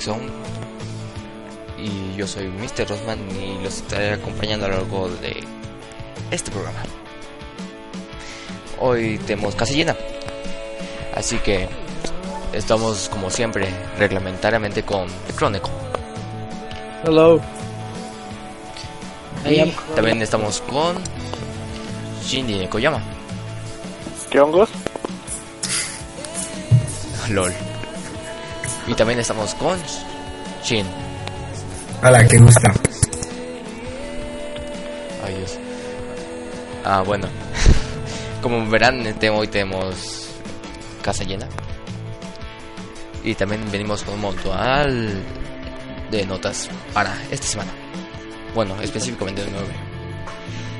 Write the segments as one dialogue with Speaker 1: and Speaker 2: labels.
Speaker 1: Zone y yo soy Mr. Rosman y los estaré acompañando a lo largo de este programa. Hoy tenemos casa llena, así que estamos como siempre reglamentariamente con Crónico
Speaker 2: Hello. I
Speaker 1: y
Speaker 2: am
Speaker 1: también estamos con Shinji Koyama.
Speaker 2: ¿Qué hongos?
Speaker 1: LOL. Y también estamos con Shin.
Speaker 3: Hola, qué gusto.
Speaker 1: Ay Dios. Ah, bueno. Como verán, hoy tenemos casa llena. Y también venimos con un montón de notas para esta semana. Bueno, específicamente de 9.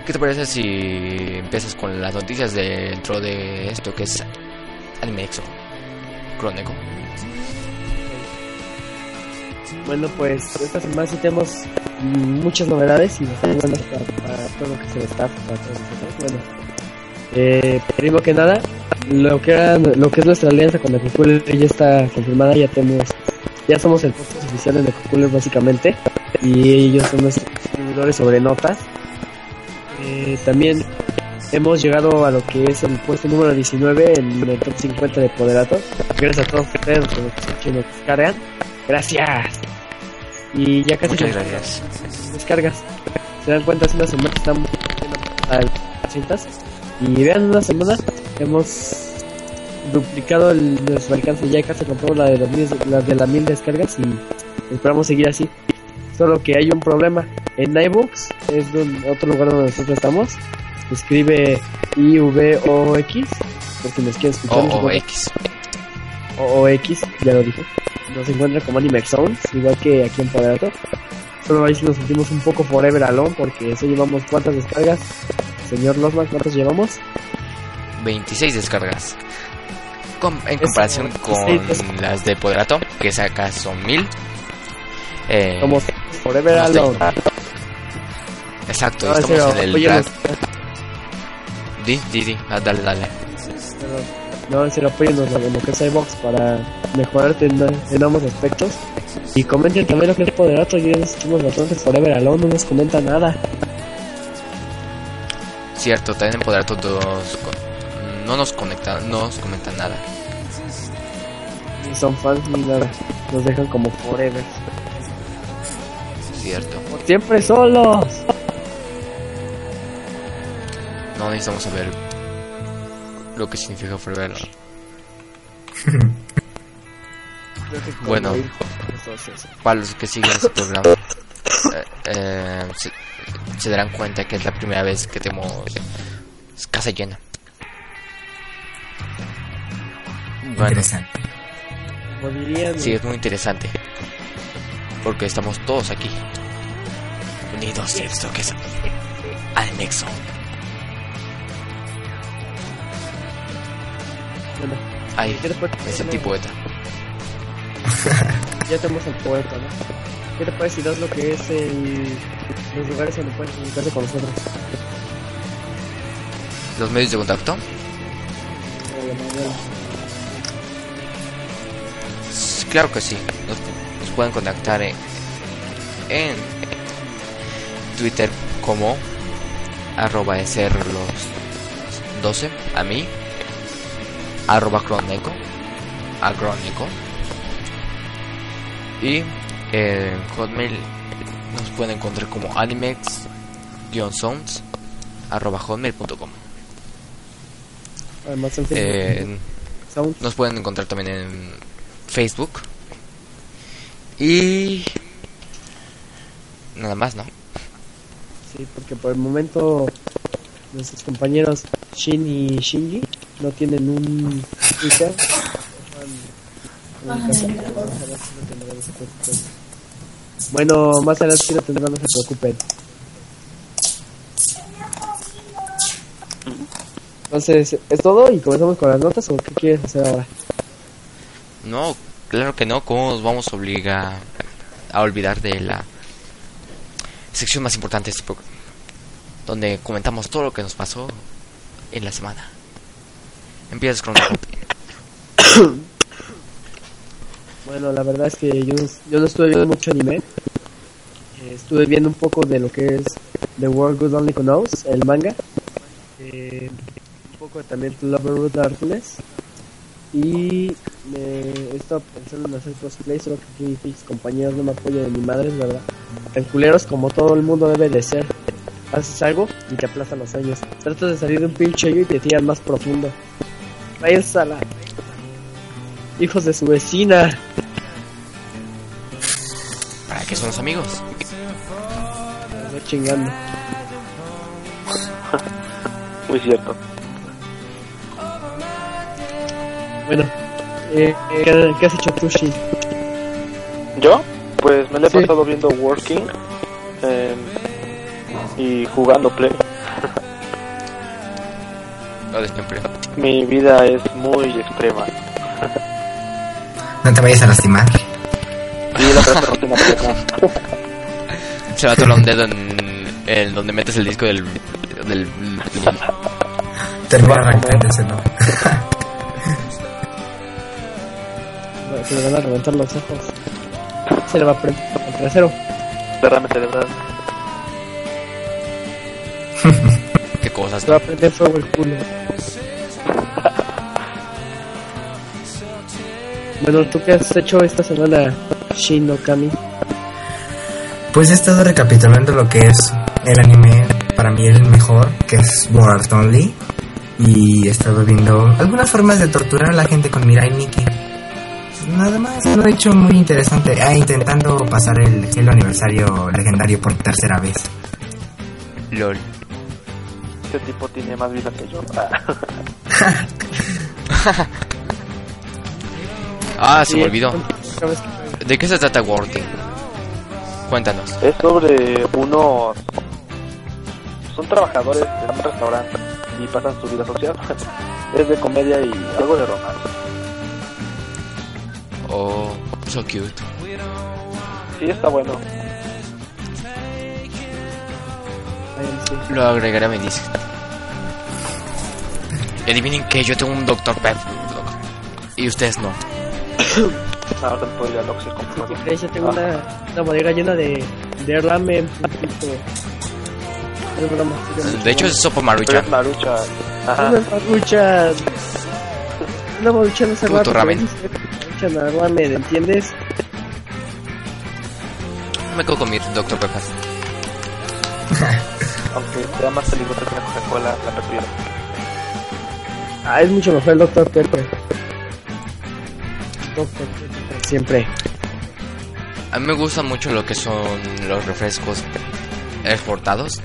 Speaker 1: ¿Qué te parece si empiezas con las noticias dentro de esto que es Anime Exo? Crónico.
Speaker 2: Bueno, pues esta semana sí tenemos muchas novedades y bastante buenas para, para todo lo que es el staff, para todos nosotros. Bueno, eh, primero que nada, lo que, lo que es nuestra alianza con el Cooler ya está confirmada, ya tenemos, ya somos el podcast oficial de Cooler básicamente y ellos son nuestros distribuidores sobre notas. Eh, también hemos llegado a lo que es el puesto número 19 en el top 50 de Poderato. Gracias a todos ustedes que nos escuchan nos descargan. Gracias. Y ya casi
Speaker 1: Muchas gracias.
Speaker 2: descargas. Se dan cuenta, hace una semana estamos a 200 y vean, una semana hemos duplicado el, nuestro alcance. Ya casi compramos la de, las mil, la de las mil descargas y esperamos seguir así. Solo que hay un problema. En iBooks es donde- otro lugar donde nosotros estamos. Escribe IVOX. Por si nos quieren escuchar.
Speaker 1: O, o X.
Speaker 2: Ya lo dije. Nos encuentra como Anime Zones, igual que aquí en Poderato. Solo ahí nos sentimos un poco forever alone porque eso llevamos cuántas descargas. Señor Losman, ¿cuántos llevamos?
Speaker 1: 26 descargas. Com- en comparación con
Speaker 2: 26
Speaker 1: las de Poderato, que acá son 1000. Eh,
Speaker 2: Somos forever alone.
Speaker 1: exacto,
Speaker 2: No,
Speaker 1: estamos en el track. Di, di, di, ah, dale, dale.
Speaker 2: No, en serio, apóyennos en lo que es iBox para mejorar en, en ambos aspectos. Y comenten también lo que es Poderato. Ya nos sentimos bastante forever alone, no nos comenta nada.
Speaker 1: Cierto, también en Poderato no nos conectan, no nos comentan nada.
Speaker 2: Ni son fans ni nada. Nos dejan como forever.
Speaker 1: Cierto.
Speaker 2: Por siempre solos.
Speaker 1: No necesitamos saber lo que significa Forever.
Speaker 2: Creo que como
Speaker 1: Bueno. Para los que siguen este programa, eh, eh, se, se darán cuenta que es la primera vez que tenemos casa llena. Bueno,
Speaker 3: Interesante.
Speaker 1: Sí, es muy interesante. Porque estamos todos aquí. Unidos esto que es al nexo.
Speaker 2: Bueno,
Speaker 1: Ay,
Speaker 2: ¿qué te parece?
Speaker 1: me sentí poeta.
Speaker 2: Ya tenemos el poeta, ¿no? ¿Qué te parece si das lo que es el, los lugares donde puedes comunicarse con nosotros?
Speaker 1: Los medios de contacto. Claro que sí. Nos, nos pueden contactar en, en Twitter como arroba ser los 12 a mí arroba croneco, acrónico. Y en Hotmail nos pueden encontrar como animex-sounds arroba hotmail.com.
Speaker 2: Además, en
Speaker 1: Eh,
Speaker 2: Facebook,
Speaker 1: nos pueden encontrar también en Facebook. Y nada más, ¿no?
Speaker 2: Sí, porque por el momento nuestros compañeros Shin y Shinji no tienen un Twitter. Bueno, más adelante sí lo tendrán, no se preocupen. Entonces, ¿es todo? ¿Y comenzamos con las notas o qué quieres hacer ahora?
Speaker 1: No, claro que no. ¿Cómo nos vamos a obligar a olvidar de la sección más importante de este programa? Donde comentamos todo lo que nos pasó en la semana. Empiezas con
Speaker 2: Bueno, la verdad es que yo, yo no estuve viendo mucho anime. Eh, estuve viendo un poco de lo que es The World Good Only Knows, el manga. Eh, un poco también To Love Root Darkness. Y me he estado pensando en hacer cosplay, solo que aquí mis compañeros no me apoyan de mi madre, es verdad. Tan culeros como todo el mundo debe de ser. Haces algo y te aplastan los años. Tratas de salir de un pinche hoyo y te tiran más profundo. Váyanse a la... Hijos de su vecina.
Speaker 1: ¿Para qué son los amigos?
Speaker 2: Me chingando.
Speaker 4: Muy cierto.
Speaker 2: Bueno, eh, ¿qué, qué has hecho tú, Shin?
Speaker 4: ¿Yo? Pues me lo he
Speaker 2: Sí.
Speaker 4: pasado viendo Working eh, y jugando Play.
Speaker 1: Lo de siempre.
Speaker 4: Mi vida es muy extrema.
Speaker 3: No te vayas a lastimar.
Speaker 4: Y la no tengo problema.
Speaker 1: Se va a atorar un dedo en el donde metes el disco del. del.
Speaker 3: Termina arrancándoselo.
Speaker 2: Se le van a reventar los ojos. Se le va a prender el trasero.
Speaker 4: Derrame cerebral.
Speaker 1: qué cosas.
Speaker 2: Se va a prender fuego el culo. Bueno, ¿tú qué has hecho esta semana, Shin no Kami?
Speaker 3: Pues he estado recapitulando lo que es el anime, para mí el mejor, que es World Only. Y he estado viendo algunas formas de torturar a la gente con Mirai Nikki. Nada más, lo he hecho muy interesante. Ah, intentando pasar el, el aniversario legendario por tercera vez.
Speaker 1: LOL.
Speaker 4: Este tipo tiene más vida que yo. Ah.
Speaker 1: Se me olvidó. ¿De qué se trata Working? Cuéntanos.
Speaker 4: Es sobre unos... Son trabajadores en un restaurante y pasan su vida social. Es de comedia y algo de romance.
Speaker 1: Oh, so cute.
Speaker 4: Sí, está bueno.
Speaker 1: Lo agregaré a mi disco. Y adivinen que yo tengo un Dr. Pep. Y ustedes no.
Speaker 4: Ahora te puedo ir al Oxxo y comprar
Speaker 2: ¿Qué
Speaker 4: uno.
Speaker 2: crees? Yo tengo
Speaker 4: Ah.
Speaker 2: una, una bodega llena de, de ramen.
Speaker 1: De hecho, es sopa
Speaker 4: Pero
Speaker 1: maruchan.
Speaker 4: es marucha. Ajá.
Speaker 2: Una maruchan. Una maruchan no se
Speaker 1: Puto
Speaker 2: va
Speaker 1: ramen.
Speaker 2: Ramen, ¿entiendes?
Speaker 1: Me quedo con mi Dr. Pepper.
Speaker 4: Aunque sea más peligrosa que la Coca-Cola, la prefiero.
Speaker 2: Ah, es mucho mejor el Dr. Pepper. Siempre.
Speaker 1: A mí me gusta mucho lo que son los refrescos exportados.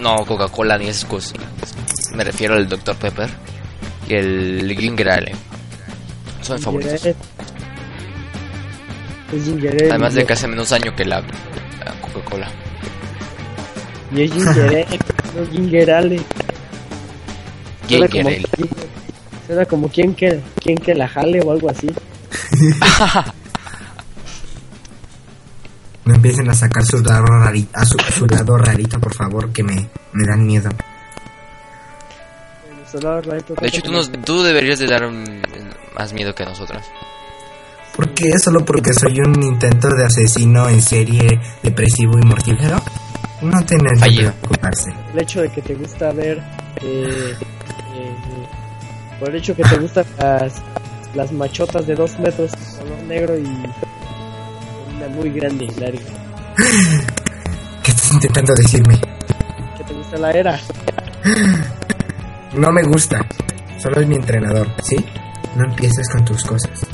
Speaker 1: No Coca-Cola ni esas cosas. Me refiero al Dr. Pepper y el Ginger Ale. Son mis favoritos. Además de que hace menos daño que la, la Coca-Cola.
Speaker 2: Y es ginger ale, no ginger ale. Suena
Speaker 1: Ginger
Speaker 2: como,
Speaker 1: Ale.
Speaker 2: suena como quien que, quien que la jale o algo así.
Speaker 3: No empiecen a sacar su lado rarito, a su, su lado rarito, por favor, que me, me dan miedo.
Speaker 1: De hecho, tú, nos, tú deberías de dar más miedo que nosotras.
Speaker 3: ¿Por qué? ¿Solo porque soy un intento de asesino en serie depresivo y mortífero? No tienen que preocuparse.
Speaker 2: El hecho de que te gusta ver eh, eh, Por el hecho que te gustan las, las machotas de 2 metros, color negro y una muy grande y larga.
Speaker 3: ¿Qué estás intentando decirme?
Speaker 2: ¿Qué te gusta la era?
Speaker 3: No me gusta. Solo es mi entrenador, ¿sí? No empieces con tus cosas.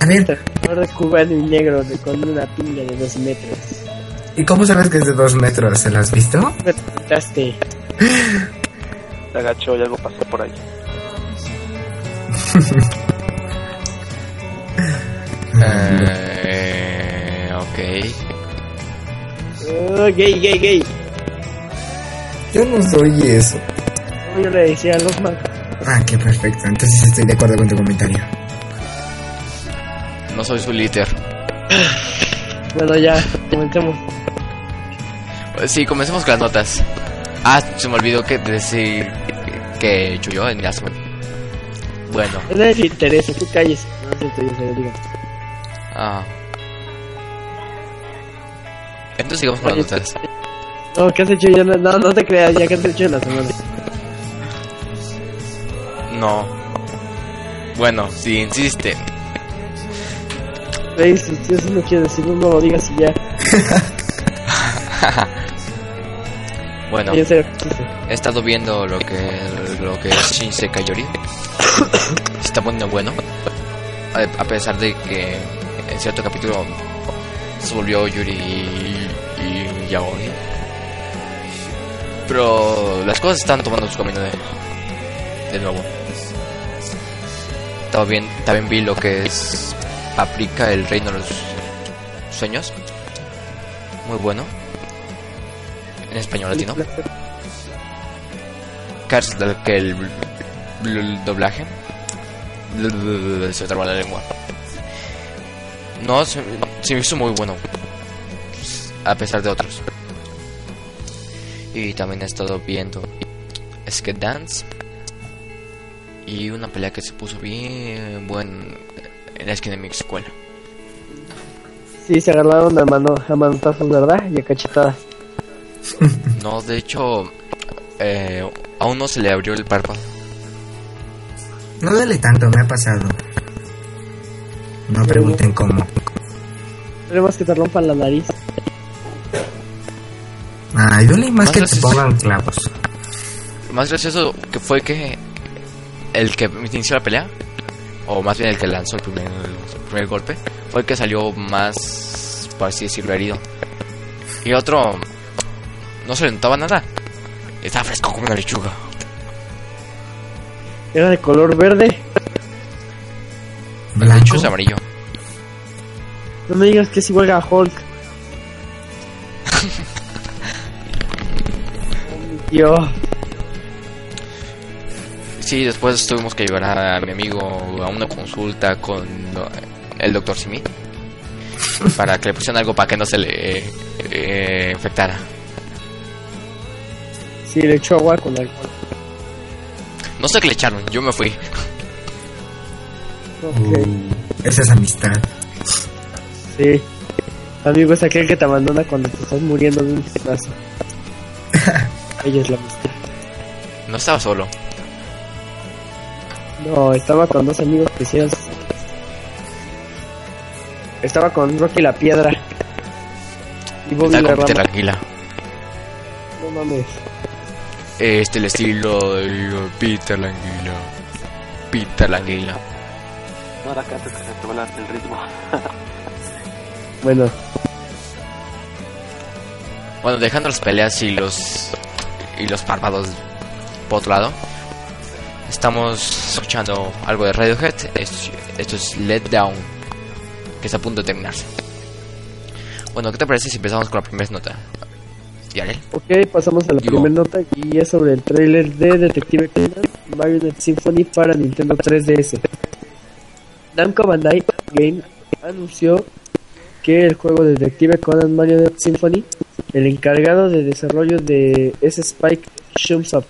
Speaker 3: A ver,
Speaker 2: Color de cubano y negro de- con una piña de 2 metros.
Speaker 3: ¿y cómo sabes que es de dos metros? ¿Se lo has visto?
Speaker 2: Me preguntaste.
Speaker 4: Se agachó y algo pasó por ahí.
Speaker 1: Eh, ok.
Speaker 2: Oh, gay, gay, gay.
Speaker 3: Yo no soy eso.
Speaker 2: Como yo le decía a los man.
Speaker 3: Ah, qué perfecto. Entonces estoy de acuerdo con tu comentario.
Speaker 1: No soy su líder.
Speaker 2: Bueno, ya, comencemos.
Speaker 1: Pues Sí, comencemos con las notas. Ah, se me olvidó que decir que Chuyo en Yasmin. Bueno,
Speaker 2: A nadie le interesa, tú calles. No es cierto, yo se lo digo.
Speaker 1: Ah. Entonces sigamos con las notas.
Speaker 2: No, ¿qué has hecho ya? No, no te creas, ya que has hecho en la semana.
Speaker 1: No. Bueno, si insiste.
Speaker 2: Rey, si eso no quiere decir, no lo digas y ya.
Speaker 1: Bueno, he estado viendo lo que lo que es Shinsei Kayori. Está poniendo bueno. A pesar de que en cierto capítulo se volvió Yuri y, y Yaoi. Pero las cosas están tomando su camino de, de nuevo. También, también vi lo que es Paprika, el reino de los sueños. Muy bueno. En español latino. Cars que el, el doblaje se traba la lengua no se, se me hizo muy bueno a pesar de otros y también he estado viendo Skate Dance y una pelea que se puso bien buen en la esquina de mi escuela
Speaker 2: Sí, se agarraron a, mano, a manotazos, ¿verdad? Y a cachetadas.
Speaker 1: no de hecho eh, a uno se le abrió el párpado
Speaker 3: No duele tanto, me ha pasado. No pregunten cómo.
Speaker 2: Esperemos que te rompan la nariz.
Speaker 3: Ay, duele más
Speaker 1: Más
Speaker 3: que te pongan clavos.
Speaker 1: Lo más gracioso que fue que el que inició la pelea, o más bien el que lanzó el primer, el primer golpe, fue el que salió más, por así decirlo, herido. Y otro no se le notaba nada. Estaba fresco como una lechuga.
Speaker 2: Era de color verde.
Speaker 1: De
Speaker 3: Blanco.
Speaker 1: hecho es amarillo.
Speaker 2: No me digas que es igual a Hulk. Oh, tío.
Speaker 1: Sí, después tuvimos que llevar a mi amigo a una consulta con el doctor Simi. Para que le pusieran algo para que no se le eh, infectara.
Speaker 2: Sí, le echó agua con alcohol.
Speaker 1: No sé qué le echaron, yo me fui.
Speaker 2: Ok,
Speaker 3: Uh, esa es amistad.
Speaker 2: sí. Amigo es aquel que te abandona cuando te estás muriendo de un pedazo. Ella es la amistad.
Speaker 1: No estaba solo.
Speaker 2: No, estaba con dos amigos que hicieron Estaba con Rocky la Piedra. Y Bobby
Speaker 1: Estaba
Speaker 2: la
Speaker 1: con. Anguila.
Speaker 2: No mames.
Speaker 1: Este el estilo de Peter Languila. Peter Languila.
Speaker 4: Cantes que se te va el ritmo.
Speaker 2: Bueno,
Speaker 1: Bueno, dejando las peleas y los y los párpados por otro lado, estamos escuchando algo de Radiohead. Es- esto es Let Down, que está a punto de terminarse. Bueno, ¿qué te parece si empezamos con la primera nota? Yarel.
Speaker 2: ok, pasamos a la primera nota y es sobre el trailer de Detective Conan Marionette Symphony para Nintendo 3DS. Namco Bandai Game anunció que el juego de Detective Conan Marionette Symphony, el encargado de desarrollo de S Spike Chunsoft,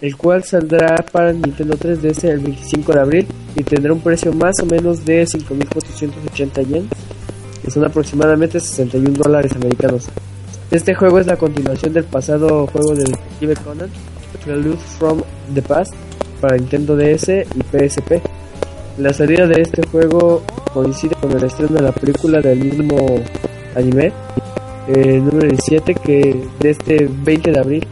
Speaker 2: el cual saldrá para Nintendo 3DS el 25 de abril y tendrá un precio más o menos de 5.480 yen, que son aproximadamente 61 dólares americanos. Este juego es la continuación del pasado juego de Detective Conan, Prelude from the Past, para Nintendo DS y PSP. La salida de este juego coincide con el estreno de la película del mismo anime, eh, número 17, que de este 20 de abril,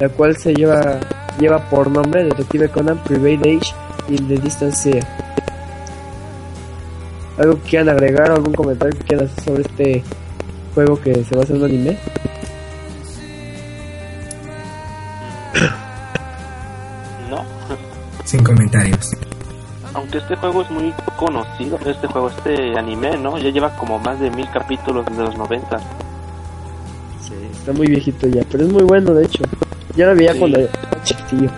Speaker 2: la cual se lleva, lleva por nombre Detective Conan Private Age in the Distance Sea. ¿Algo que quieran agregar o algún comentario que quieran hacer sobre este juego que se va a hacer un anime?
Speaker 4: No,
Speaker 3: Sin comentarios.
Speaker 4: Aunque este juego es muy conocido, este juego, este anime, ¿no? Ya lleva como más de mil capítulos desde los 90.
Speaker 2: Sí, está muy viejito ya, pero es muy bueno de hecho. Ya lo veía
Speaker 4: Sí.
Speaker 2: cuando era chiquitillo.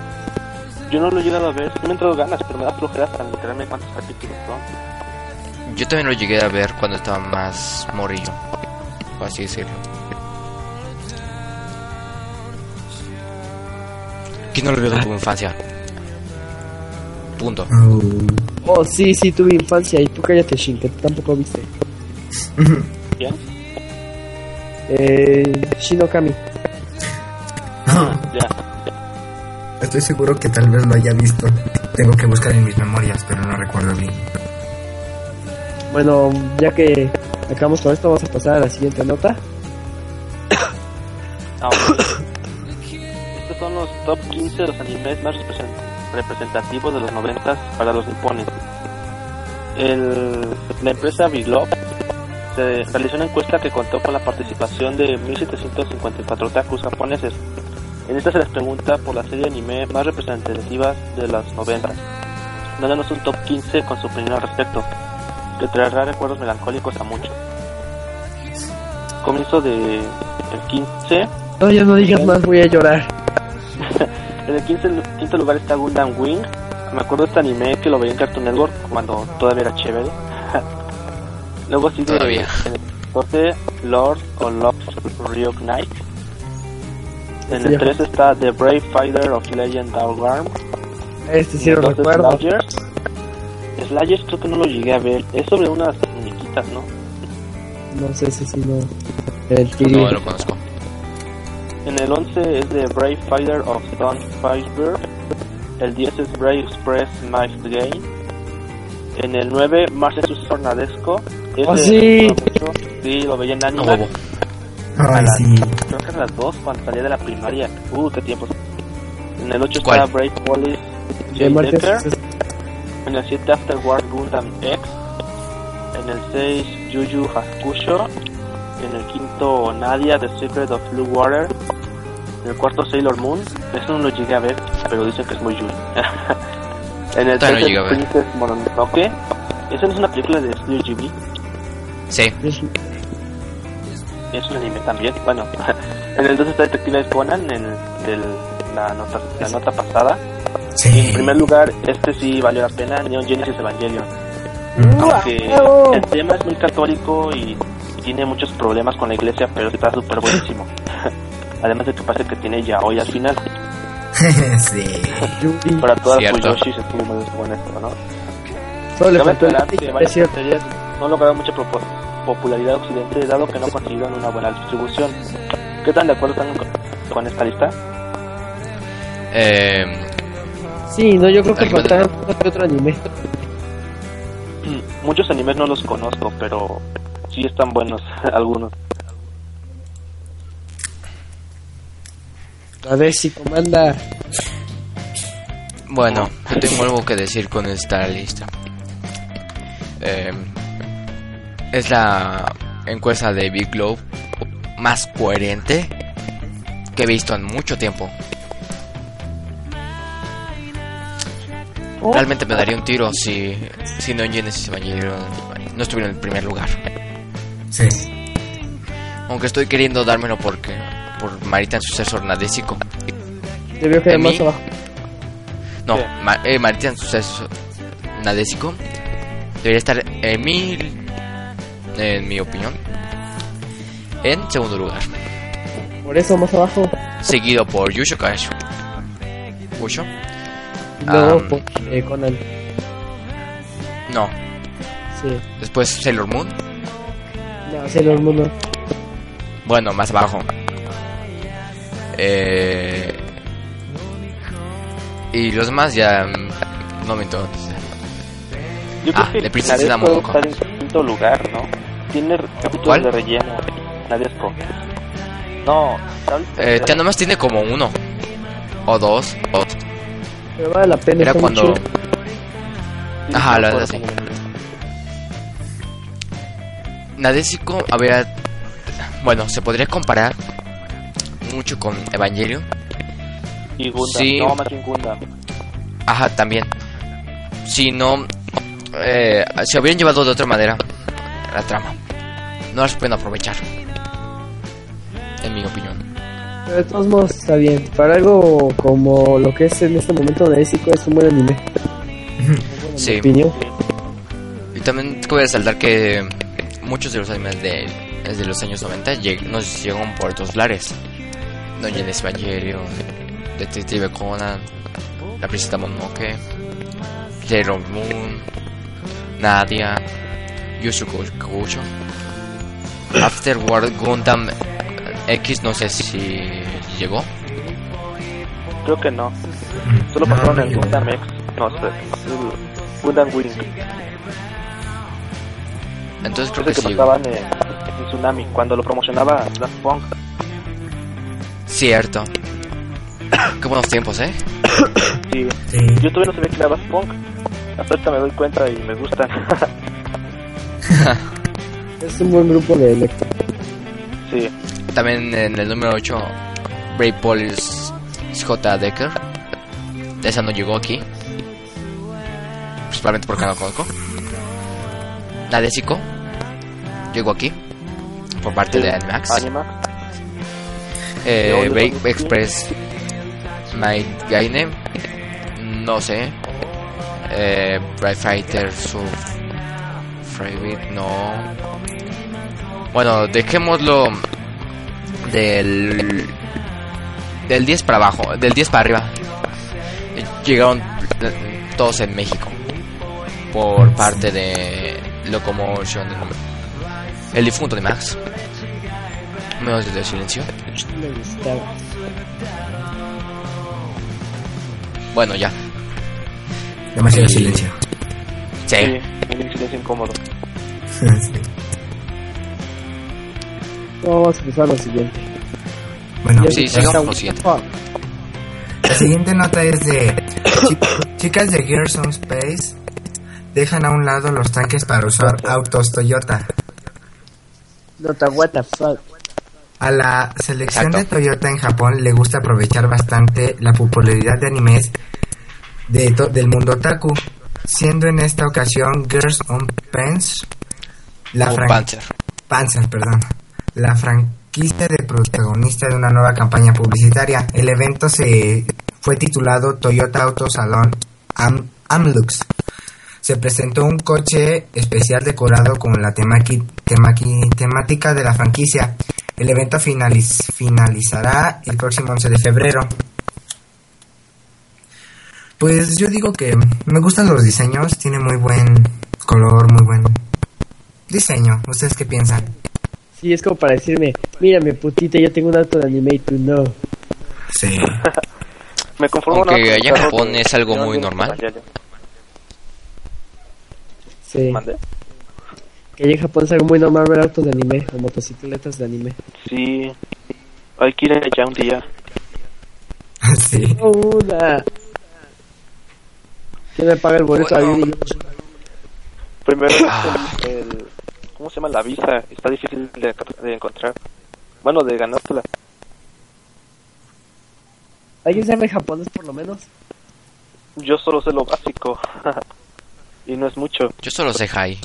Speaker 4: Yo no lo he llegado a ver, sí me han entrado ganas, pero me da flojera hasta enterarme cuántos capítulos son.
Speaker 1: Yo también lo llegué a ver cuando estaba más morrillo, por así decirlo. ¿Quién no lo vio en tu infancia? Punto.
Speaker 3: Oh.
Speaker 2: Oh, sí, sí, tuve infancia y tú cállate, Shin, que tampoco viste.
Speaker 4: ¿Bien?
Speaker 2: Eh, Shinokami.
Speaker 4: Ya.
Speaker 3: Estoy seguro que tal vez lo haya visto. Tengo que buscar en mis memorias, pero no recuerdo bien.
Speaker 2: Bueno, ya que acabamos con esto, vamos a pasar a la siguiente nota.
Speaker 4: Ah. Estos son los top 15 de los animes más represent- representativos de los 90 para los nipones. El, la empresa Big Love se realizó una encuesta que contó con la participación de 1754 otakus japoneses. En esta se les pregunta por la serie de anime más representativas de los 90, dándonos un top 15 con su opinión al respecto, que traerá recuerdos melancólicos a muchos. Comienzo de el 15
Speaker 2: No, ya no digas más, voy a llorar.
Speaker 4: En el 15 lu- quinto lugar está Gundam Wing. Me acuerdo de este anime que lo veía en Cartoon Network cuando todavía era chévere. Luego sigue
Speaker 1: Todavía.
Speaker 4: en el 14 Lord o Love Ryuk Knight. En el
Speaker 2: ya.
Speaker 4: 3 está The Brave Fighter of Legend Arm.
Speaker 2: Este sí lo recuerdo.
Speaker 4: Slayers. Slayers creo que no lo llegué a ver. Es sobre unas muñequitas, ¿no?
Speaker 2: No sé si sí, no. El
Speaker 1: No lo conozco.
Speaker 4: En el 11 es The Brave Fighter of Stone Firebird. El 10 es Brave Express Knife Game. En el 9, Marcellus Tornadesco.
Speaker 2: ¡Oh, sí!
Speaker 4: mucho. Sí, lo veía en
Speaker 1: No,
Speaker 4: anime.
Speaker 1: huevo.
Speaker 3: Ay, sí.
Speaker 4: Creo que eran las 2 cuando salía de la primaria. Uh, qué tiempos. En el 8
Speaker 1: ¿Cuál?
Speaker 4: está Brave Police
Speaker 2: Martes-
Speaker 4: Decker. En el 7 Afterward Gundam X. En el 6 Yuyu Hakusho. En el quinto Nadia The Secret of Blue Water. En el cuarto Sailor Moon. Eso no lo llegué a ver, pero dicen que es muy Yui. en el
Speaker 1: no
Speaker 4: tercer
Speaker 1: llegué a ver.
Speaker 4: Princess Mononoke. Esa no es una película de Studio Ghibli.
Speaker 1: Sí.
Speaker 2: Es-
Speaker 4: Es un anime también. Bueno, en el 2 está Detective Conan. En el, del- la, nota, la nota pasada.
Speaker 3: Sí.
Speaker 4: En primer lugar, este sí valió la pena, Neon Genesis Evangelion.
Speaker 3: Mm.
Speaker 4: Aunque
Speaker 2: ¡Bravo!
Speaker 4: el tema es muy católico y tiene muchos problemas con la iglesia, pero está súper buenísimo. Además de que parece que tiene yaoi al final.
Speaker 3: sí.
Speaker 4: Para todas las
Speaker 1: Cierto.
Speaker 4: Fuyoshis estuvo muy bueno esto, ¿no?
Speaker 2: Solo le faltó es cierto.
Speaker 4: no lograron mucha popularidad en Occidente, dado que no consiguieron una buena distribución. ¿Qué tan de acuerdo están con, esta lista?
Speaker 1: Eh,
Speaker 2: Sí, no, yo creo que que otro anime.
Speaker 4: Muchos animes no los conozco, pero sí están buenos algunos.
Speaker 2: A ver si comanda.
Speaker 1: bueno, yo tengo algo que decir con esta lista. Eh, es la encuesta de Big Globe más coherente que he visto en mucho tiempo. Realmente me daría un tiro si, si no Genesis Evangelion no estuviera en el primer lugar.
Speaker 3: Sí.
Speaker 1: Aunque estoy queriendo dármelo porque por Marita.
Speaker 2: Debió quedar
Speaker 1: ¿En
Speaker 2: más abajo.
Speaker 1: No,
Speaker 4: ¿Qué?
Speaker 1: Ma- eh, Marita en sucesor nadésico debería estar en mi, en mi opinión, en segundo lugar.
Speaker 2: Por eso más abajo.
Speaker 1: Seguido por Yusho Kaishu. Yusho.
Speaker 2: Y por, eh, Conan.
Speaker 1: No.
Speaker 2: Sí.
Speaker 1: Después Sailor Moon.
Speaker 2: No, Sailor Moon no.
Speaker 1: Bueno, más abajo. Eh, Y los demás ya. mm, No me entonces.
Speaker 4: Yo
Speaker 1: Ah,
Speaker 4: creo
Speaker 1: de
Speaker 4: que Nadesco
Speaker 1: Mononoke.
Speaker 4: está en quinto lugar, ¿no? Tiene capítulos
Speaker 1: ¿Cuál?
Speaker 4: de relleno. Nadesco. No, ¿sabes?
Speaker 1: Eh, ya nomás tiene como uno. O dos. O...
Speaker 2: Pero vale la pena.
Speaker 1: Era cuando. Ajá, la verdad sí. Nadesico, a ver. Bueno, se podría comparar mucho con Evangelion.
Speaker 4: Y Gundam.
Speaker 1: Sí.
Speaker 4: No, más Gundam.
Speaker 1: Ajá, también. Si no. Eh, se hubieran llevado de otra manera la trama. No las pueden aprovechar. En mi opinión.
Speaker 2: Pero de todos modos está bien. Para algo como lo que es en este momento de Ésico es un buen anime. En
Speaker 1: Sí.
Speaker 2: mi opinión.
Speaker 1: Y también cabe resaltar que muchos de los animes de, desde los años 90 lleg- nos llegan por otros lares. No Genesis Evangelion, Detective Conan, La Princesa Mononoke, Sailor Moon, Nadia, Yushu Kucho, Afterward Gundam X, no sé si llegó.
Speaker 4: Creo que no. Solo pasaron
Speaker 3: no
Speaker 4: el. Gundam X. No sé. Gundam Wing.
Speaker 1: Entonces creo que
Speaker 4: que
Speaker 1: sí
Speaker 4: pasaban en, en Tsunami. Cuando lo promocionaba Daft Punk.
Speaker 1: Cierto. Qué buenos tiempos, ¿eh?
Speaker 4: Sí.
Speaker 3: Sí.
Speaker 4: Yo todavía no sabía que era Daft Punk. Hasta ahorita me doy cuenta y me gustan.
Speaker 2: Es un buen grupo de electro.
Speaker 4: sí.
Speaker 1: También en el número 8, Brave Police J. Decker. Esa no llegó aquí. Principalmente porque no la conozco. Nadesico. Llegó aquí. Por parte de Animax.
Speaker 4: Anima.
Speaker 1: Eh,
Speaker 4: conozco.
Speaker 1: Express Night. No sé. Eh, Brave Fighter Surf. Freebit, no. Bueno, dejémoslo del del 10 para abajo, del 10 para arriba. Llegaron todos en México por parte de Locomotion, el difunto de Max. Menos de silencio.
Speaker 2: Me gustaba.
Speaker 1: Bueno, ya.
Speaker 3: Demasiado silencio.
Speaker 1: Sí.
Speaker 4: Sí. Un silencio incómodo.
Speaker 3: Sí.
Speaker 2: Vamos a empezar lo siguiente.
Speaker 3: Bueno,
Speaker 1: sí, sigamos lo siguiente.
Speaker 3: la siguiente nota es de chi- chicas de Gears on Space dejan a un lado los tanques para usar autos Toyota.
Speaker 2: Nota, what the fuck.
Speaker 3: A la selección
Speaker 1: Exacto.
Speaker 3: de Toyota en Japón le gusta aprovechar bastante la popularidad de animes de del mundo otaku, siendo en esta ocasión Girls on Pants la
Speaker 1: Panzer.
Speaker 3: Panzer, perdón, la franquicia de protagonista de una nueva campaña publicitaria. El evento se fue titulado Toyota Auto Salon Am- Amlux. Se presentó un coche especial decorado con la temática de la franquicia. El evento finaliz- finalizará el próximo 11 de febrero. Pues yo digo que me gustan los diseños, tiene muy buen color, muy buen diseño. ¿Ustedes qué piensan?
Speaker 2: Sí, es como para decirme, mírame putita, yo tengo un auto de anime y tú no.
Speaker 3: Sí.
Speaker 4: Me conformo
Speaker 1: Aunque
Speaker 4: con
Speaker 1: allá en Japón es algo
Speaker 4: no
Speaker 1: muy normal.
Speaker 2: Sí.
Speaker 4: ¿Mandé?
Speaker 2: Que allá en Japón es algo muy normal ver autos de anime o motocicletas de anime.
Speaker 4: Sí. Hay que ir allá un día.
Speaker 3: sí.
Speaker 2: Una. ¿Quién me paga el boleto
Speaker 1: Bueno.
Speaker 2: yo?
Speaker 4: Primero,
Speaker 1: Ah.
Speaker 4: el, ¿cómo se llama? La visa. Está difícil de, de encontrar. Bueno, de ganártela.
Speaker 2: ¿Alguien sabe japonés por lo menos?
Speaker 4: Yo solo sé lo básico. y no es mucho.
Speaker 1: Yo solo sé Hai.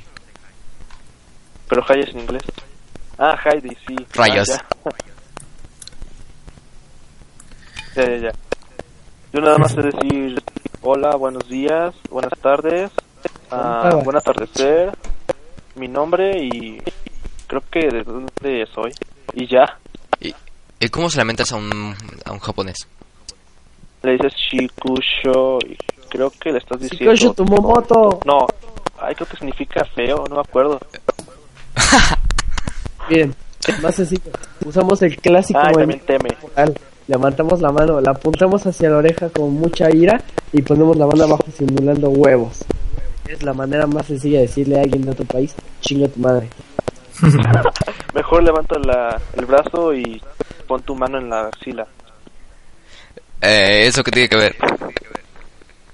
Speaker 4: Pero Hay es en inglés. Ah, Heidi, sí.
Speaker 1: Rayos.
Speaker 4: Ah, ya. ya, ya, ya. Yo nada más sé decir hola, buenos días, buenas tardes, ah, buen atardecer, mi nombre y creo que de dónde soy. Y ya.
Speaker 1: ¿Y cómo se lamentas a un, a un japonés?
Speaker 4: Le dices Shikusho y creo que le estás diciendo...
Speaker 2: Shikosho Tumomoto.
Speaker 4: No, ay, creo que significa feo, no me acuerdo.
Speaker 2: Bien, más sencillo. Usamos el clásico
Speaker 4: y
Speaker 2: en
Speaker 4: también teme.
Speaker 2: temporal. levantamos la mano, la apuntamos hacia la oreja con mucha ira y ponemos la mano abajo simulando huevos. Es la manera más sencilla de decirle a alguien de otro país, chinga tu madre.
Speaker 4: Mejor levanta la, el brazo y pon tu mano en la axila.
Speaker 1: Eh, ¿Eso qué tiene que ver?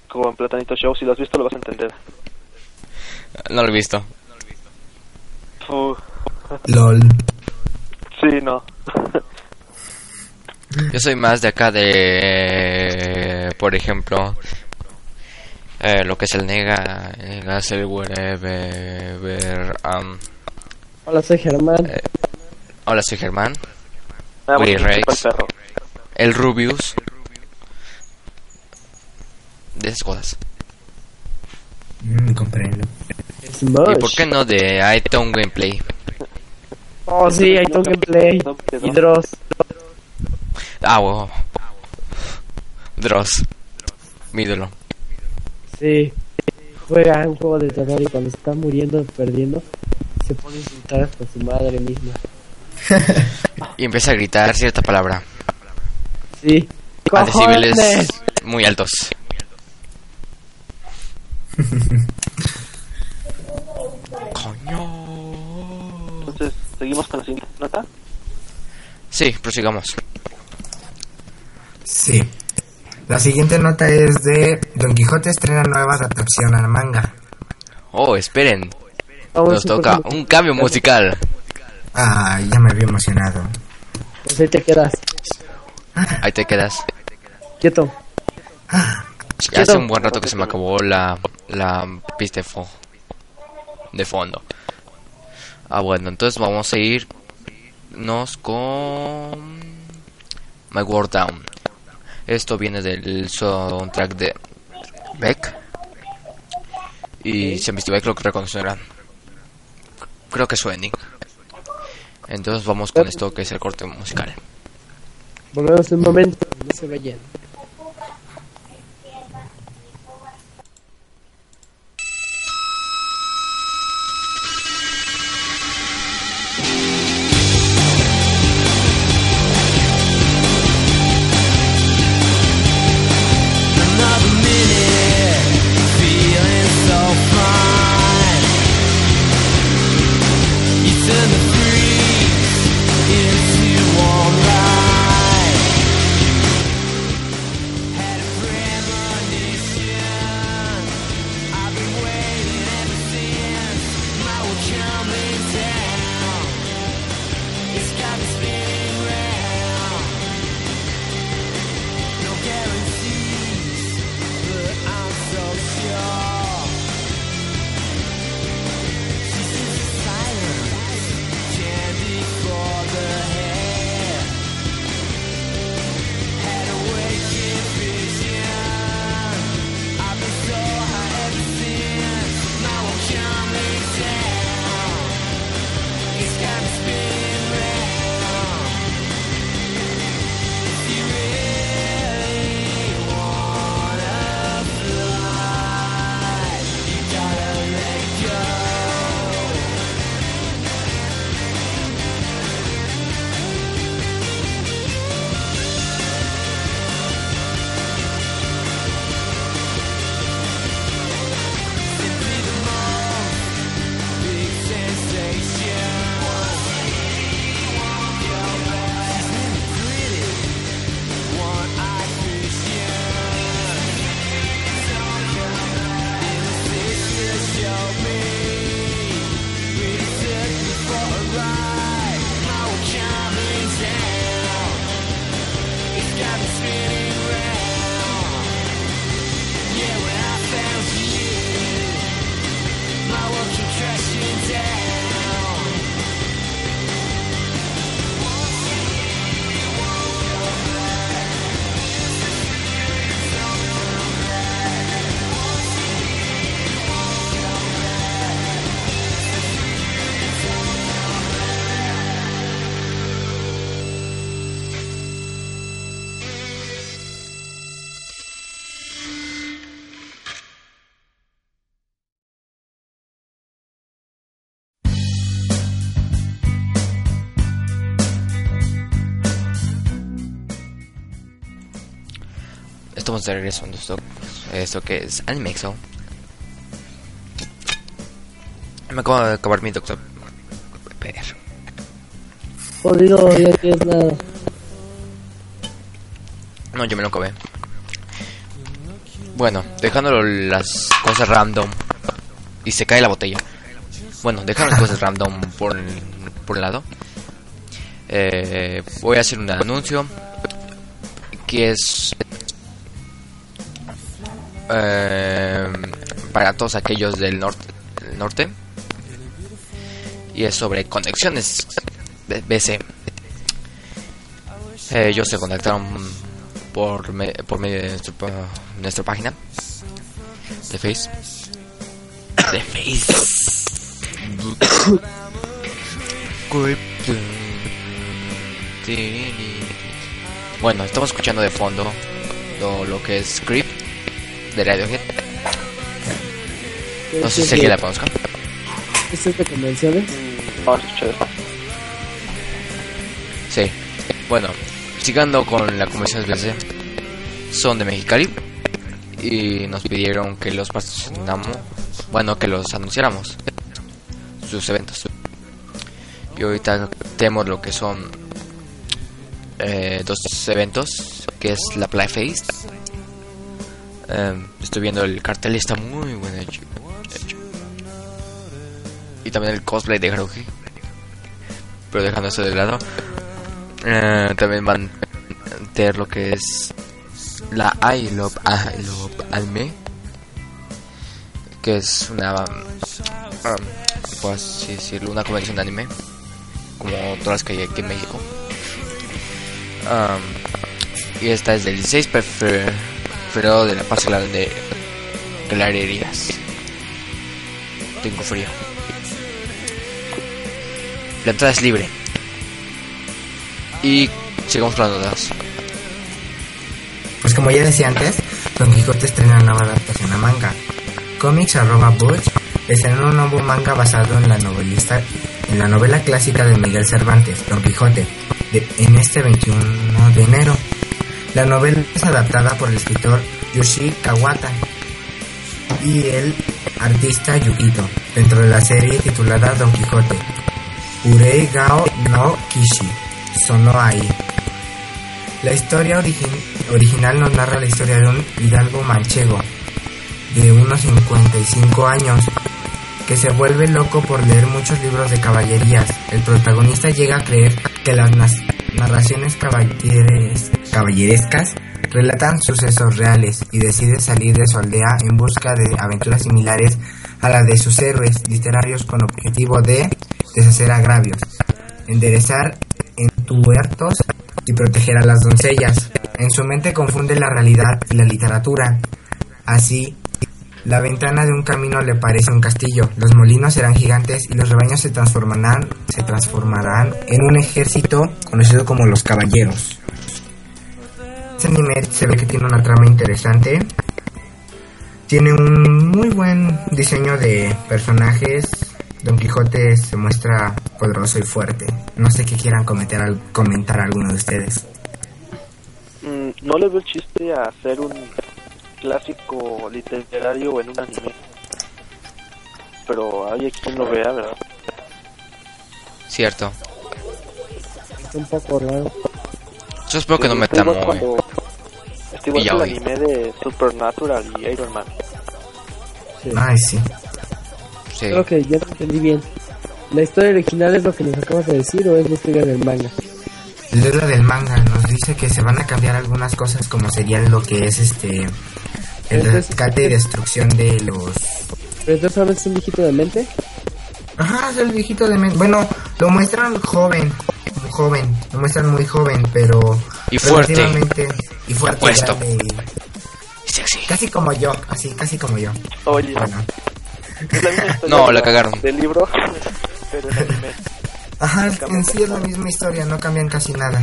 Speaker 4: Como en Platanito Show, si lo has visto lo vas a entender.
Speaker 1: No lo he visto.
Speaker 3: LOL.
Speaker 4: sí, no.
Speaker 1: Yo soy más de acá de, por ejemplo, eh, lo que es el nega, el hacer whatever, ver, um,
Speaker 2: Hola, soy Germán.
Speaker 1: Eh. hola soy Germán,
Speaker 4: Ah,
Speaker 1: Willy Rex.
Speaker 4: el
Speaker 1: el Rubius, de esas cosas.
Speaker 3: Mm, comprendo.
Speaker 2: Smosh.
Speaker 1: ¿Y por qué no de iTunes Gameplay?
Speaker 2: Oh, sí, hay todo gameplay. Y. Dross.
Speaker 1: Ah, wow. Dross, mi ídolo.
Speaker 2: Sí. Juega un juego de terror y cuando está muriendo, perdiendo, se pone a insultar hasta su madre misma.
Speaker 1: Y empieza a gritar cierta palabra
Speaker 2: Sí.
Speaker 1: a decibeles muy altos. Coño.
Speaker 4: Entonces, seguimos con la siguiente nota.
Speaker 1: Sí, prosigamos.
Speaker 3: Sí. La siguiente nota es de Don Quijote estrena nueva adaptación al manga.
Speaker 1: Oh, esperen. Nos toca un cambio musical.
Speaker 3: Ah, ya me había emocionado.
Speaker 2: Pues ahí te quedas.
Speaker 1: Ahí te quedas.
Speaker 2: Quieto.
Speaker 1: Ya hace un buen rato que se me acabó la, la pista de, fo- de fondo. Ah, bueno, entonces vamos a irnos con My World Down. Esto viene del soundtrack de Beck. Y si han visto Beck lo que reconocerán. Creo que es su ending. Entonces vamos con esto que es el corte musical.
Speaker 2: Volvemos un momento. No se vayan.
Speaker 1: Estamos de regreso en esto, esto que es Animexo. Me acabo de acabar mi doctor.
Speaker 2: Jodido, ya tienes nada.
Speaker 1: No, yo me lo acabé. Bueno, dejándolo las cosas random. Y se cae la botella. Bueno, dejando las cosas random por, por un lado. Eh, voy a hacer un anuncio. Que es... eh, para todos aquellos del norte, norte. Y es sobre conexiones de BC. Eh, ellos se contactaron por, me- por medio de nuestro nuestra página de Face. De Facebook. Bueno, estamos escuchando de fondo lo, lo que es Script de Radiohead. No sé si alguien la conozca.
Speaker 2: ¿Esto es de convenciones?
Speaker 4: Vamos a escuchar esto.
Speaker 1: Sí. Bueno, siguiendo con la convención SBC, son de Mexicali y nos pidieron que los patrocinamos, bueno, que los anunciáramos sus eventos. Y ahorita tenemos lo que son eh, dos eventos, que es la Play Face. Eh, estoy viendo el cartel está muy bueno hecho. Y también el cosplay de Haruhi. Pero dejando eso de lado. Eh, también van a tener lo que es la I Love, I Alme, que es una, um, así decirlo, una convención de anime, como todas las que hay aquí en México. Um, y esta es del 16 de febrero de la pasada de Galerías. Tengo frío. La entrada es libre. Y sigamos con las.
Speaker 3: Pues como ya decía antes, Don Quijote estrena una nueva adaptación a manga. Comics arroba Butch estrena un nuevo manga basado en la novelista en la novela clásica de Miguel Cervantes, Don Quijote, de- en este 21 de enero. La novela es adaptada por el escritor Yoshi Kawata y el artista Yukito dentro de la serie titulada Don Quijote. Urei Gao no Kishi, Sono Ai. La historia origi- original nos narra la historia de un hidalgo manchego de unos 55 años que se vuelve loco por leer muchos libros de caballerías. El protagonista llega a creer que las narraciones caballeres- caballerescas relatan sucesos reales y decide salir de su aldea en busca de aventuras similares a las de sus héroes literarios con objetivo de deshacer agravios, enderezar entuertos y proteger a las doncellas. En su mente confunde la realidad y la literatura. Así, la ventana de un camino le parece un castillo, los molinos serán gigantes y los rebaños se transformarán, se transformarán en un ejército conocido como los caballeros. Este anime se ve que tiene una trama interesante. Tiene un muy buen diseño de personajes. Don Quijote se muestra poderoso y fuerte. No sé qué quieran comentar, al- comentar alguno de ustedes.
Speaker 4: Mm, no le veo el chiste a hacer un clásico literario en un anime. Pero hay quien lo vea, ¿verdad?
Speaker 1: Cierto.
Speaker 2: Está un poco raro.
Speaker 1: Yo espero que no me
Speaker 4: Está
Speaker 1: muy.
Speaker 4: cuando- Está igual
Speaker 1: Y ya
Speaker 4: que el anime de Supernatural y Iron Man.
Speaker 2: Sí.
Speaker 3: Ay, sí.
Speaker 1: Sí.
Speaker 2: Creo que ya lo entendí bien. ¿La historia original es lo que nos acabas de decir o es la historia del manga?
Speaker 3: Es la del manga, nos dice que se van a cambiar algunas cosas como sería lo que es este el
Speaker 2: Entonces-
Speaker 3: rescate y destrucción de los
Speaker 2: ¿Pero es un viejito de mente?
Speaker 3: Ajá, es el viejito de men- Bueno, lo muestran joven, joven, lo muestran muy joven, pero
Speaker 1: Y fuerte.
Speaker 3: y fuerte, grande y-
Speaker 1: Sexy.
Speaker 3: casi como yo, así, casi como yo.
Speaker 4: Oye,
Speaker 3: Bueno,
Speaker 4: es la misma historia
Speaker 1: No, la cagaron.
Speaker 4: Del libro, pero en anime.
Speaker 3: ajá, en sí es la misma historia, no cambian casi nada.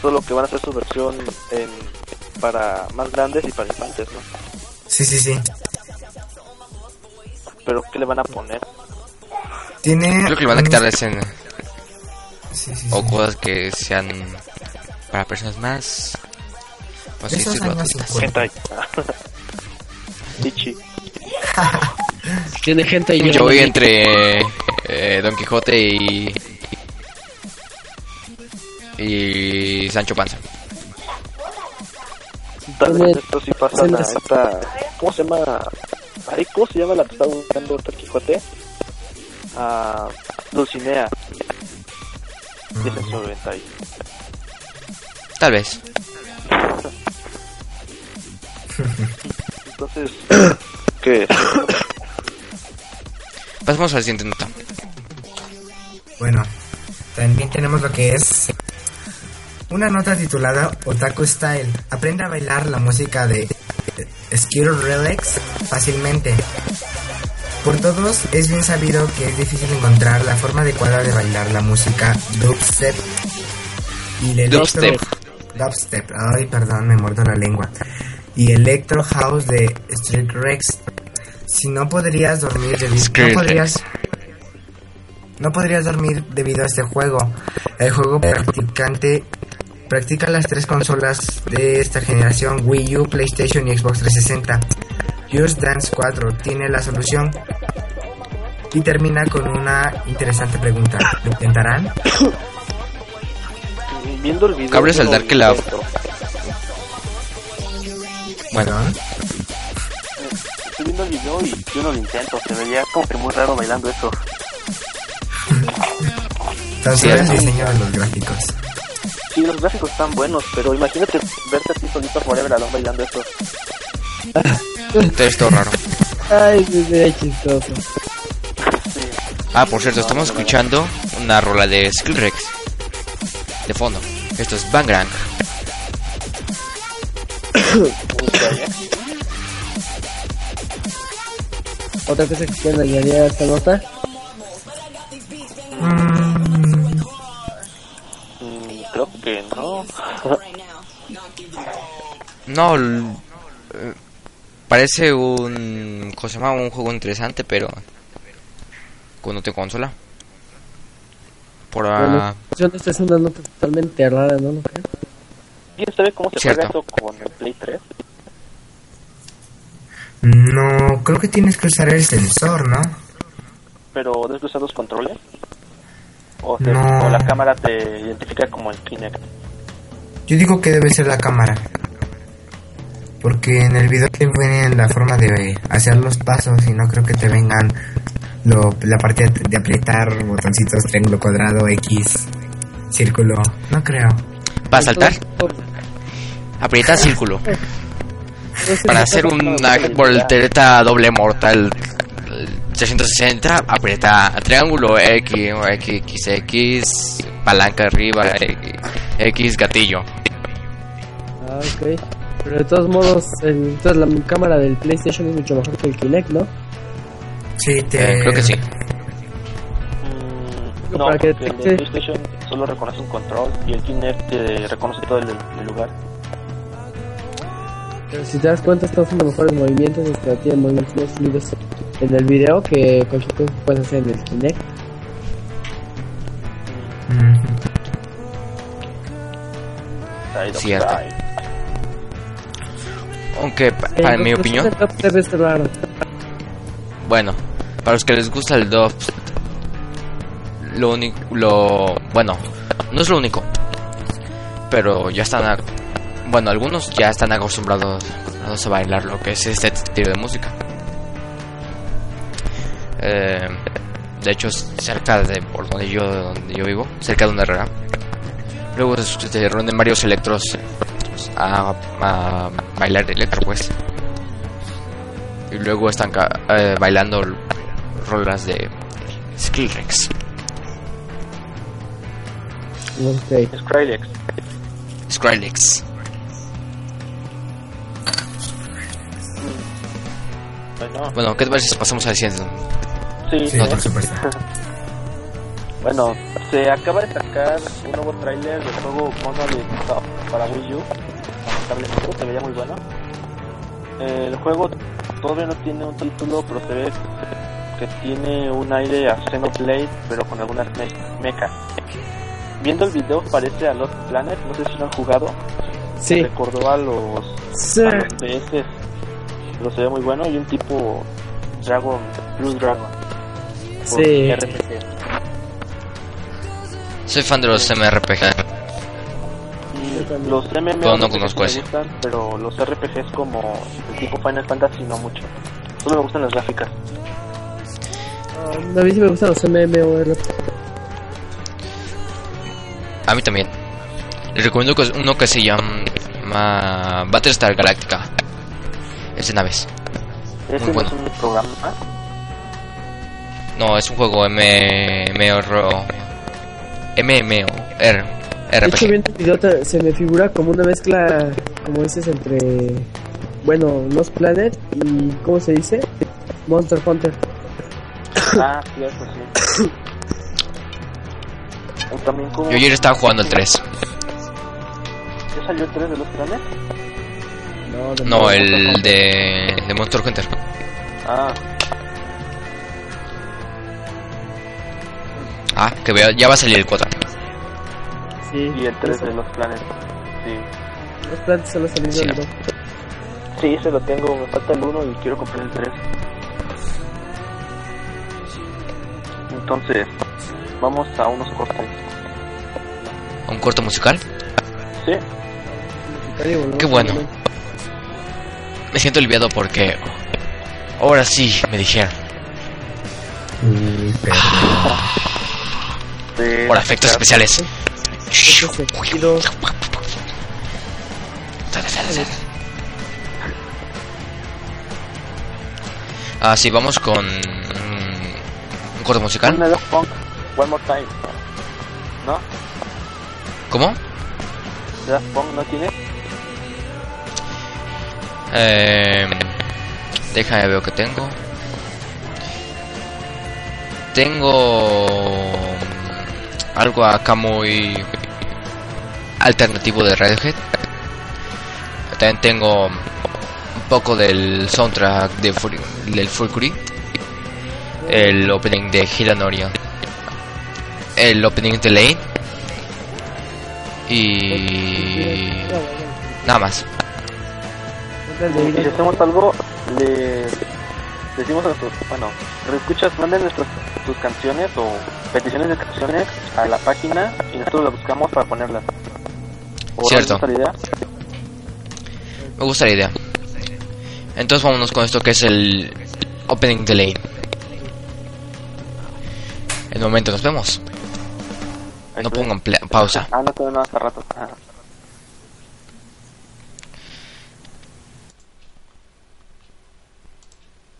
Speaker 4: Solo que van a hacer su versión en, para más grandes y para infantes, ¿no?
Speaker 3: Sí, sí, sí.
Speaker 4: Pero ¿qué le van a poner?
Speaker 3: Tiene
Speaker 1: Creo que le van a quitar la escena.
Speaker 3: Sí, sí,
Speaker 1: O
Speaker 3: sí.
Speaker 1: cosas que sean para personas más.
Speaker 3: 50.
Speaker 4: Hentai. Ichi.
Speaker 2: Tiene gente y
Speaker 1: Yo voy entre eh, Don Quijote y. Y Sancho Panza.
Speaker 4: Tal vez esto sí pasa a
Speaker 2: sesenta-
Speaker 4: esta... ¿Cómo se llama? Ay, ¿Cómo se llama la que está buscando Don Quijote? A Dulcinea. Y es en su hentai.
Speaker 1: Tal vez.
Speaker 4: Entonces, ¿qué es?
Speaker 1: Pasemos a la siguiente nota.
Speaker 3: Bueno, también tenemos lo que es una nota titulada Otaku Style. Aprende a bailar la música de Skill Relax fácilmente. Por todos es bien sabido que es difícil encontrar la forma adecuada de bailar la música dubstep y el electro
Speaker 1: Dubstep.
Speaker 3: dubstep. Ay, perdón, me muerdo la lengua. Y electro house de Street Rex. Si no podrías dormir debido no podrías no podrías dormir debido a este juego. El juego practicante practica las tres consolas de esta generación, Wii U, PlayStation y Xbox 360. Just Dance 4 tiene la solución y termina con una interesante pregunta. ¿Lo intentarán?
Speaker 4: Viendo el video...
Speaker 1: Cabe
Speaker 4: vi
Speaker 1: que la-. Bueno.
Speaker 4: Estoy viendo el video y yo no lo intento. Se veía como que muy raro bailando eso.
Speaker 3: Tan
Speaker 1: Sí,
Speaker 3: solo el
Speaker 1: sí.
Speaker 3: diseño de los gráficos.
Speaker 4: Sí, los gráficos están buenos, pero imagínate verte a ti solito forever alone bailando
Speaker 1: esto raro.
Speaker 2: Ay, sí, sería chistoso.
Speaker 4: Sí.
Speaker 1: Ah, por cierto, estamos escuchando una rola de Skillrex. De fondo. Esto es Bangrang.
Speaker 2: Otra cosa que quieren añadir a esta nota.
Speaker 3: Mm,
Speaker 4: no.
Speaker 1: Eh, parece un. ¿Cómo se llama? Un juego interesante, pero. Cuando te consola. Por ah,
Speaker 2: Bueno, esta es una nota totalmente rara, ¿no?
Speaker 4: ¿Quién sabe cómo se
Speaker 1: Cierto.
Speaker 4: juega eso con el Play 3?
Speaker 3: no, creo que tienes que usar el sensor, ¿no?
Speaker 4: Pero debes de usar los controles. O, te-
Speaker 3: No.
Speaker 4: o la cámara te identifica como el Kinect.
Speaker 3: Yo digo que debe ser la cámara. Porque en el video te viene la forma de hacer los pasos y no creo que te vengan lo, la parte de, de apretar botoncitos, triángulo, cuadrado, X, círculo. No creo.
Speaker 1: para saltar, aprieta círculo. Para hacer una voltereta doble mortal 360, aprieta triángulo X, o X, X, palanca arriba, X, X, gatillo.
Speaker 2: Ah, ok. Pero de todos modos, el- entonces la cámara del PlayStation es mucho mejor que el Kinect, ¿no?
Speaker 3: Sí, te...
Speaker 1: Eh, creo que sí.
Speaker 4: Mm,
Speaker 2: No, para que
Speaker 4: el de PlayStation solo reconoce un control y el Kinect te reconoce todo el, el lugar.
Speaker 2: Pero si te das cuenta, están haciendo mejores movimientos, este, tienen movimientos más fluidos en el video que cualquier cosa que puedes hacer en el Kinect.
Speaker 1: Cierto. Aunque, pa-
Speaker 2: Eh,
Speaker 1: para mi opinión,
Speaker 2: top debe ser raro.
Speaker 1: bueno, para los que les gusta el dub, lo único, lo, bueno, no es lo único, pero ya están, a- bueno, algunos ya están acostumbrados a bailar lo que es este tipo de música. Eh, de hecho, cerca de por donde yo, donde yo vivo, cerca de una herrera, luego se, se reúnen varios electros a, a bailar electro, pues. Y luego están ca- eh, bailando rolas de Skrillex.
Speaker 2: Ok.
Speaker 4: Skrillex.
Speaker 1: Skrillex.
Speaker 4: Bueno,
Speaker 1: Bueno, ¿qué te parece si pasamos al siguiente?
Speaker 4: Sí,
Speaker 3: Sí,
Speaker 4: ¿no?
Speaker 3: por supuesto.
Speaker 4: Bueno, se acaba de sacar un nuevo tráiler del juego Monolith Soft para Wii U. Lamentablemente, se veía muy bueno. El juego todavía no tiene un título, pero se ve que tiene un aire a Xenoblade, pero con algunas me- mechas. Viendo el video parece a Lost Planet, no sé si lo han jugado.
Speaker 2: Sí.
Speaker 4: Me recordó a los,
Speaker 2: Sí.
Speaker 4: a los PS. Pero se ve muy bueno y un tipo Dragon, Blue Dragon. Por
Speaker 2: Sí.
Speaker 4: RPG.
Speaker 1: Soy fan de los MRPG.
Speaker 4: Y
Speaker 2: también.
Speaker 4: los MMO
Speaker 1: Pero no
Speaker 4: me
Speaker 1: conozco
Speaker 4: gustan, pero los RPGs como el tipo Final Fantasy no mucho. Solo me gustan las gráficas.
Speaker 2: Ah, a mí sí me gustan los MMORPG.
Speaker 1: A mí también. Les recomiendo que uno que se llama Battlestar Galactica. Es de naves.
Speaker 4: Ese
Speaker 1: Muy
Speaker 4: no
Speaker 1: bueno.
Speaker 4: es un programa.
Speaker 1: No, es un juego MMO. MMO. R,
Speaker 2: De hecho, se me figura como una mezcla, como dices, entre, bueno, Lost Planet y, ¿cómo se dice? Monster Hunter.
Speaker 4: Ah, cierto, sí. O también como...
Speaker 1: Yo ayer estaba jugando el 3.
Speaker 4: ¿Ya salió el 3 de los planes?
Speaker 2: No, de
Speaker 1: No, el de, de Monster Hunter.
Speaker 4: Ah,
Speaker 1: Ah, que vea, ya va a salir el 4.
Speaker 2: Sí,
Speaker 4: y el 3
Speaker 2: eso.
Speaker 4: de los planes. Sí.
Speaker 2: Lost Planet solo salido
Speaker 1: Sí.
Speaker 2: el dos.
Speaker 4: Sí, se lo tengo. Me falta el 1 y quiero comprar el 3. Entonces, vamos a unos cortes.
Speaker 1: Un corto musical.
Speaker 4: Sí,
Speaker 1: Qué bueno.
Speaker 2: a.
Speaker 1: Me siento aliviado porque. Ahora sí, me dijeron.
Speaker 3: Uy,
Speaker 4: de-
Speaker 1: Por efectos especiales.
Speaker 2: Este
Speaker 1: Ah, sí, vamos con. Un corto musical.
Speaker 4: One More Time. ¿No?
Speaker 1: ¿Cómo?
Speaker 4: Daft Punk no tiene.
Speaker 1: Eh, déjame ver que tengo. Tengo algo acá muy alternativo de Radiohead. También tengo un poco del soundtrack de Fur- del Furkuri. El opening de Hilanorian. El opening de Lane. Y nada más.
Speaker 4: si hacemos algo, le decimos a nuestros, bueno, escuchas, manden nuestras sus canciones o peticiones de a la página y nosotros las buscamos para ponerlas. ¿O
Speaker 1: Cierto.
Speaker 4: gusta la idea?
Speaker 1: Me gusta la idea. Entonces vámonos con esto que es el opening delay. En un momento nos vemos. No pongan pausa.
Speaker 4: Ah, no, no, hasta rato. Ah.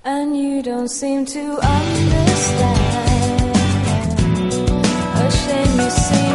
Speaker 5: And you don't seem to understand. A shame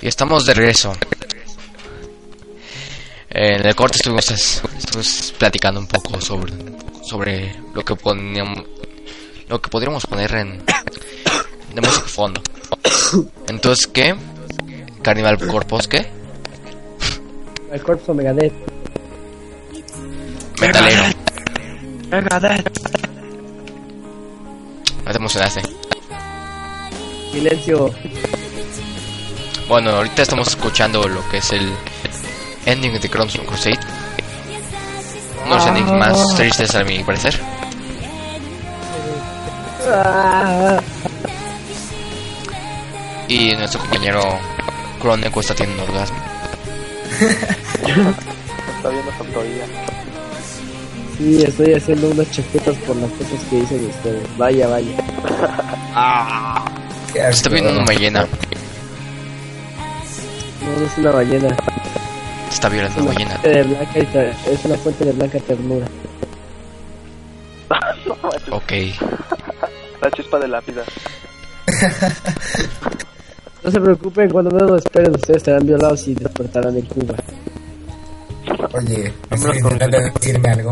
Speaker 1: Y estamos de regreso. En el corte estuvimos, estuvimos platicando un poco sobre, sobre lo que poníamos, lo que podríamos poner en de música fondo. Entonces, ¿qué? Carnival Corpus, ¿qué?
Speaker 2: el Corpse Megadeth.
Speaker 1: Metalero. No te emocionaste.
Speaker 2: Silencio.
Speaker 1: Bueno, ahorita estamos escuchando lo que es el ending de Crimson Crusade. Uno de los endings más tristes a mi parecer.
Speaker 2: Ah,
Speaker 1: Y nuestro compañero Chronicle está teniendo un orgasmo.
Speaker 4: Está viendo su autoría.
Speaker 2: sí, estoy haciendo unas chaquetas por las cosas que dicen ustedes. Vaya, vaya.
Speaker 3: Asco.
Speaker 1: Está viendo una ballena.
Speaker 2: No, no es una ballena.
Speaker 1: Está violando una ballena.
Speaker 2: fuente de blanca y es una fuente de blanca ternura.
Speaker 1: Ok.
Speaker 4: la chispa de la vida.
Speaker 2: No se preocupen, cuando menos lo esperen, ustedes serán violados y despertarán en Cuba.
Speaker 3: Oye, ¿me estás intentando decirme algo?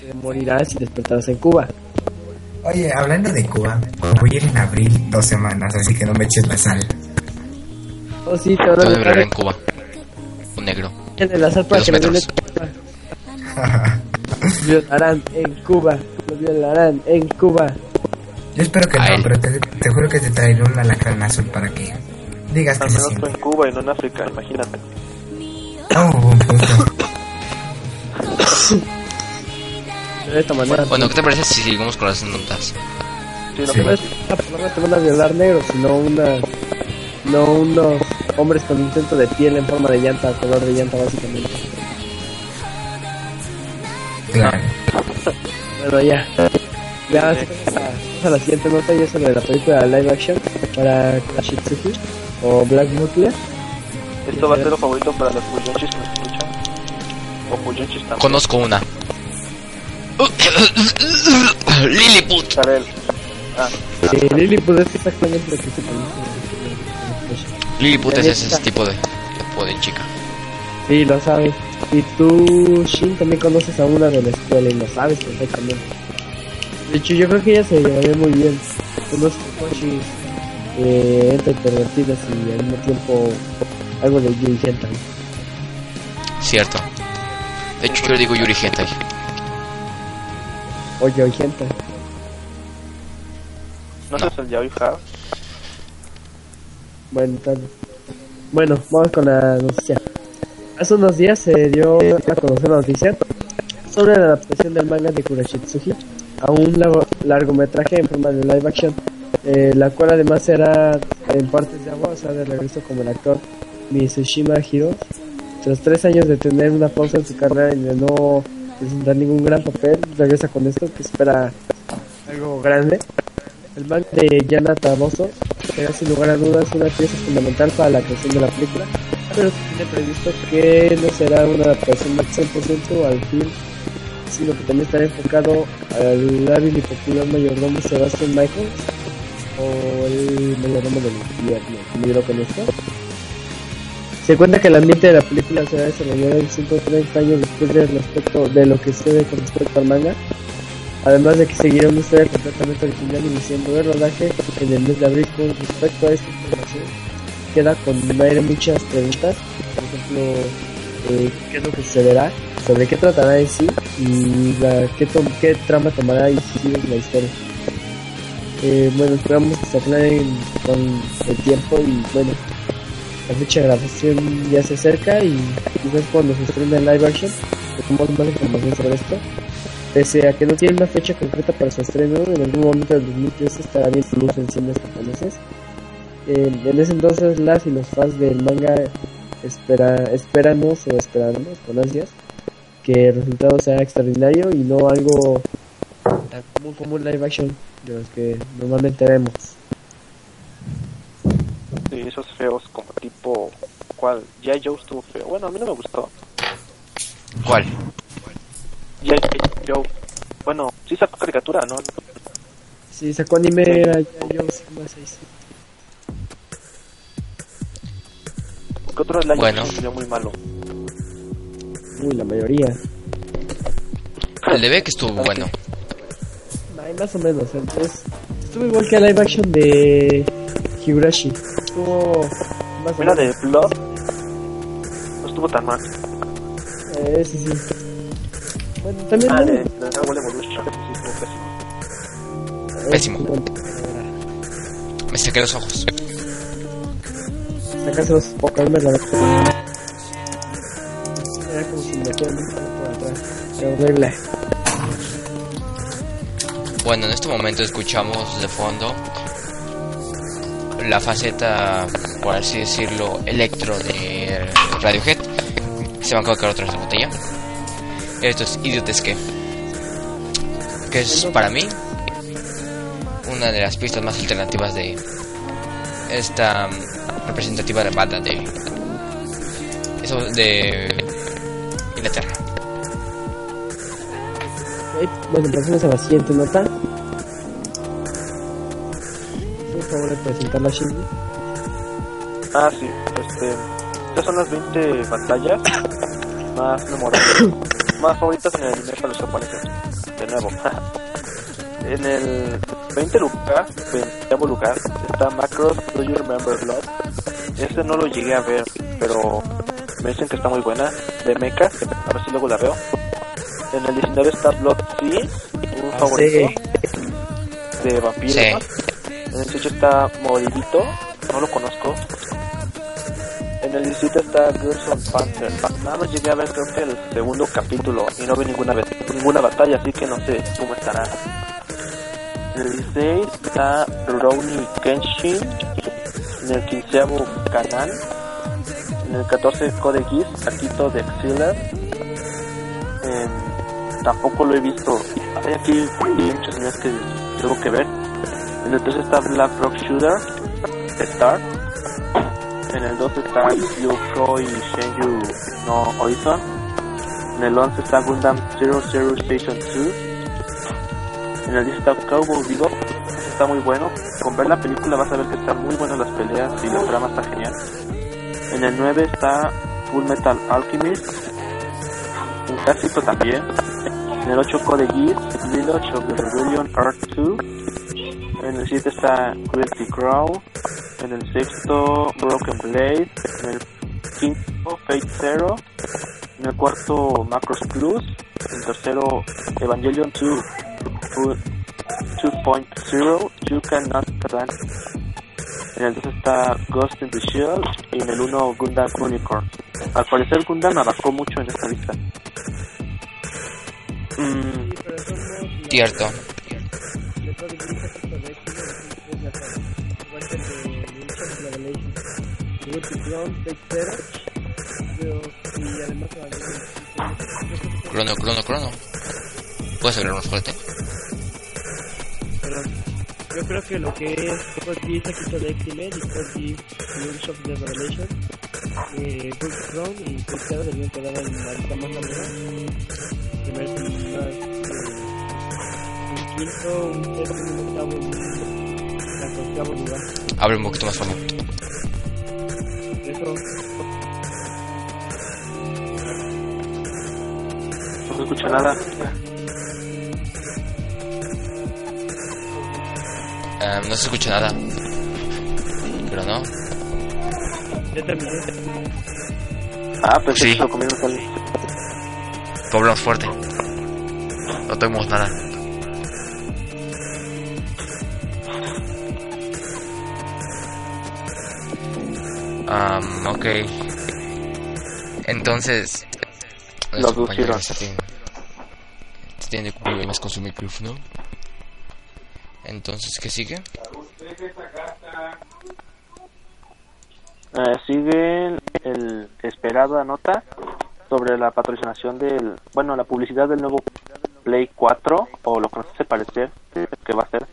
Speaker 2: Que morirás y despertarás en Cuba.
Speaker 3: Oye, hablando de Cuba, voy a ir en abril dos semanas, así que no me eches la sal.
Speaker 2: Oh, sí, te van a
Speaker 1: ¿Dónde
Speaker 2: violar
Speaker 1: vivir en Cuba? Un negro.
Speaker 2: en el azar para que lo
Speaker 1: metros.
Speaker 2: violen en Cuba. Violarán en Cuba. Lo violarán en Cuba.
Speaker 3: Yo espero que
Speaker 1: A
Speaker 3: no,
Speaker 1: él.
Speaker 3: pero te, te juro que te traeré un alacrán azul para que digas que
Speaker 4: Al
Speaker 3: se
Speaker 4: menos fue
Speaker 3: siente.
Speaker 4: en Cuba y no en África, imagínate.
Speaker 3: Oh, buen punto.
Speaker 2: De esta manera.
Speaker 1: Bueno, ¿qué te parece si seguimos con las notas?
Speaker 4: Sí, lo
Speaker 3: Sí.
Speaker 2: no es una persona te van a violar negros, sino una. No unos hombres con intento de piel en forma de llanta, color de llanta, básicamente.
Speaker 3: Claro.
Speaker 2: Bueno, ya. Ya, vamos a la siguiente nota y es sobre la película live action para Kashitsuki o Black Nuclear.
Speaker 4: Esto va a ser lo favorito para los puyonchis que nos escuchan. O puyonchis también.
Speaker 1: Conozco una. Lilliput.
Speaker 4: Ah,
Speaker 2: Eh, Lilliput es exactamente lo que se conoce.
Speaker 1: Lilliput es ese tipo de, tipo de chica.
Speaker 2: Sí, lo sabes. Y tú, Shin, también conoces a una de la escuela y lo sabes perfectamente. De hecho, yo creo que ella se llevaría muy bien. Unos coches eh, entre pervertidas y al mismo tiempo algo de Yuri Hentai.
Speaker 1: Cierto. De hecho, yo le digo Yuri Hentai.
Speaker 2: O Yuri Hentai.
Speaker 4: ¿no sé el Yaoi?
Speaker 2: Bueno, tal. Bueno, vamos con la noticia. Hace unos días se dio a conocer la noticia sobre la adaptación del manga de Kurashitsuji a un largo- largometraje en forma de live action, eh, la cual además será en partes de agua, o sea, de regreso como el actor Mitsushima Hiro. Tras tres años de tener una pausa en su carrera y de no presentar ningún gran papel, regresa con esto que espera algo grande. El manga de Yana Taboso será sin lugar a dudas una pieza fundamental para la creación de la película, pero se tiene previsto que no será una adaptación del 100% al film, sino que también estará enfocado al hábil y popular mayordomo Sebastian Michaels o el mayordomo del invierno, como yo lo conozco. Se cuenta que el ambiente de la película será desarrollado en 130 años después del respecto, de lo que se ve con respecto al manga, Además de que seguirá una historia completamente original iniciando el rodaje en el mes de abril con respecto a esta información. Queda con aire muchas preguntas, por ejemplo, eh, qué es lo que sucederá, sobre qué tratará en sí y la, qué, tom- qué trama tomará y si la historia. Eh, bueno, esperamos que se aclaren con el tiempo y bueno, la fecha de grabación ya se acerca y quizás cuando se estrene el live action tengamos más información sobre esto. Pese a que no tiene una fecha concreta para su estreno, en algún momento del 2013 estará bien su luz en cines japoneses. En ese entonces las y los fans del manga espera, esperamos o esperamos con ansias que el resultado sea extraordinario y no algo tan común como un live action de los que normalmente vemos.
Speaker 4: Sí, esos feos como tipo... ¿Cuál? Ya Joe estuvo feo. Bueno, a mí no me gustó.
Speaker 1: ¿Cuál?
Speaker 4: Ya Joe... Bueno, sí sacó caricatura, ¿no?
Speaker 2: Sí, sacó anime, era ya yo Sigma 6.
Speaker 4: ¿Qué otro live
Speaker 1: Bueno.
Speaker 4: action muy malo?
Speaker 2: Uy, la mayoría.
Speaker 1: El de Beck estuvo bueno.
Speaker 2: Ay, más o menos, entonces... Estuvo igual que el live action de Higurashi. Estuvo más o
Speaker 4: Mira,
Speaker 2: menos.
Speaker 4: de Blood no estuvo tan mal.
Speaker 2: Eh, sí, sí. Bueno, también...
Speaker 4: Ah,
Speaker 2: no-
Speaker 4: de Dragon Evolution pésimo.
Speaker 2: eh,
Speaker 1: pésimo. Me saqué los ojos.
Speaker 2: Sacarse los Pokémon la verdad. Era horrible.
Speaker 1: Bueno, en este momento escuchamos de fondo la faceta, por así decirlo, electro de Radiohead. Se van a colocar otra botella. Esto es Idiot Escape. Que es para mí una de las pistas más alternativas de esta representativa banda de eso de
Speaker 2: Bueno, pasemos a la siguiente nota. Por favor, de presentarla Shinji.
Speaker 4: Ah, sí, este. Estas son las 20 batallas más memorables, más favoritas en el anime para los japoneses. De nuevo. en el 20 lugar, 20 lugar, está Macross Do You Remember Blood. Este no lo llegué a ver, pero me dicen que está muy buena. De Mecha, a ver si luego la veo. En el 19 está Blood Sea, un
Speaker 2: Ah,
Speaker 4: favorito
Speaker 2: sí.
Speaker 4: de vampiros.
Speaker 1: Sí.
Speaker 4: En el 18 está Moribito, no lo conozco. En el 17 está Girls on Panther. Nada más llegué a ver creo que el segundo capítulo y no vi ninguna, vez, ninguna batalla, así que no sé cómo estará. En el 16 está Rouni Kenshin. En el 15 Kanan. En el 14 Code Geass, Akito de Exiller. En- tampoco lo he visto. Hay aquí muchos animes que tengo que ver. En el 3 está Black Rock Shooter, Star. En el 2 está Yoko y Shenju no Horizon. En el 11 está Gundam Zero Zero Station 2. En el 10 está Cowboy Vivo. Está muy bueno. Con ver la película vas a ver que están muy buenas las peleas y la trama está genial. En el 9 está Full Metal Alchemist. Un clásico también. En el 8 Code Geass, Village of the Rebellion Art 2. En el 7 está Cruelty Crow. En el sexto Broken Blade. En el quinto Fate Zero. En el cuarto Macros Plus. En el tercero Evangelion 2. Fu- 2.0 You Cannot Advance. En el 2 está Ghost in the Shell. Y en el 1 Gundam Unicorn. Al parecer Gundam abarcó mucho en esta lista. Mm,
Speaker 1: Cierto. Crono, crono, crono. ¿Puedes más fuerte?
Speaker 2: Yo creo que lo que es de X-Men y of the eh, Good Crown y Tercero deberían quedar en la lista más. Primero es más, eh, un quinto, un sexto, un octavo y un octavo lugar.
Speaker 1: Habla un poquito más fuerte.
Speaker 2: Eso,
Speaker 4: no se escucha nada.
Speaker 1: Ah, no se escucha nada. Pero no.
Speaker 2: Ya terminé.
Speaker 4: Ah, pensé
Speaker 1: Sí.
Speaker 4: lo.
Speaker 1: Tú hablas fuerte. No tenemos nada. Um, ok. Entonces.
Speaker 4: Lo
Speaker 1: nuestro compañero
Speaker 4: aducieron.
Speaker 1: se tiene, se tiene problemas con su micrófono. Entonces, ¿qué sigue?
Speaker 4: Eh, sigue el esperada nota sobre la patrocinación del, bueno, la publicidad del nuevo Play 4 o lo que nos hace parecer que va a ser.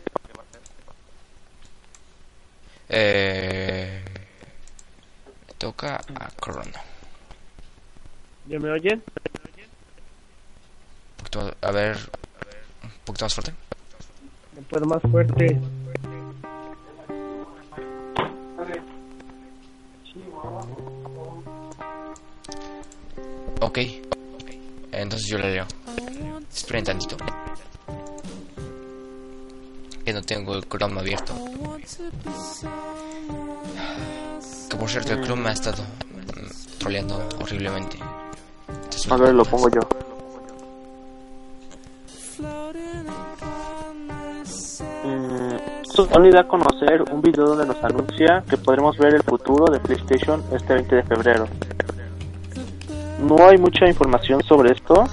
Speaker 1: Eh, toca a Crono.
Speaker 2: ¿Ya me oyen?
Speaker 1: Un poquito- a ver, un poquito más fuerte.
Speaker 2: Puedo más fuerte.
Speaker 1: Ok. Entonces yo le leo. Esperen tantito. Que no tengo el Chrome abierto. Que por cierto, el Chrome me ha estado mm, troleando horriblemente.
Speaker 4: A ver, lo pongo yo. Sony da a conocer un video donde nos anuncia que podremos ver el futuro de PlayStation este 20 de febrero. No hay mucha información sobre esto.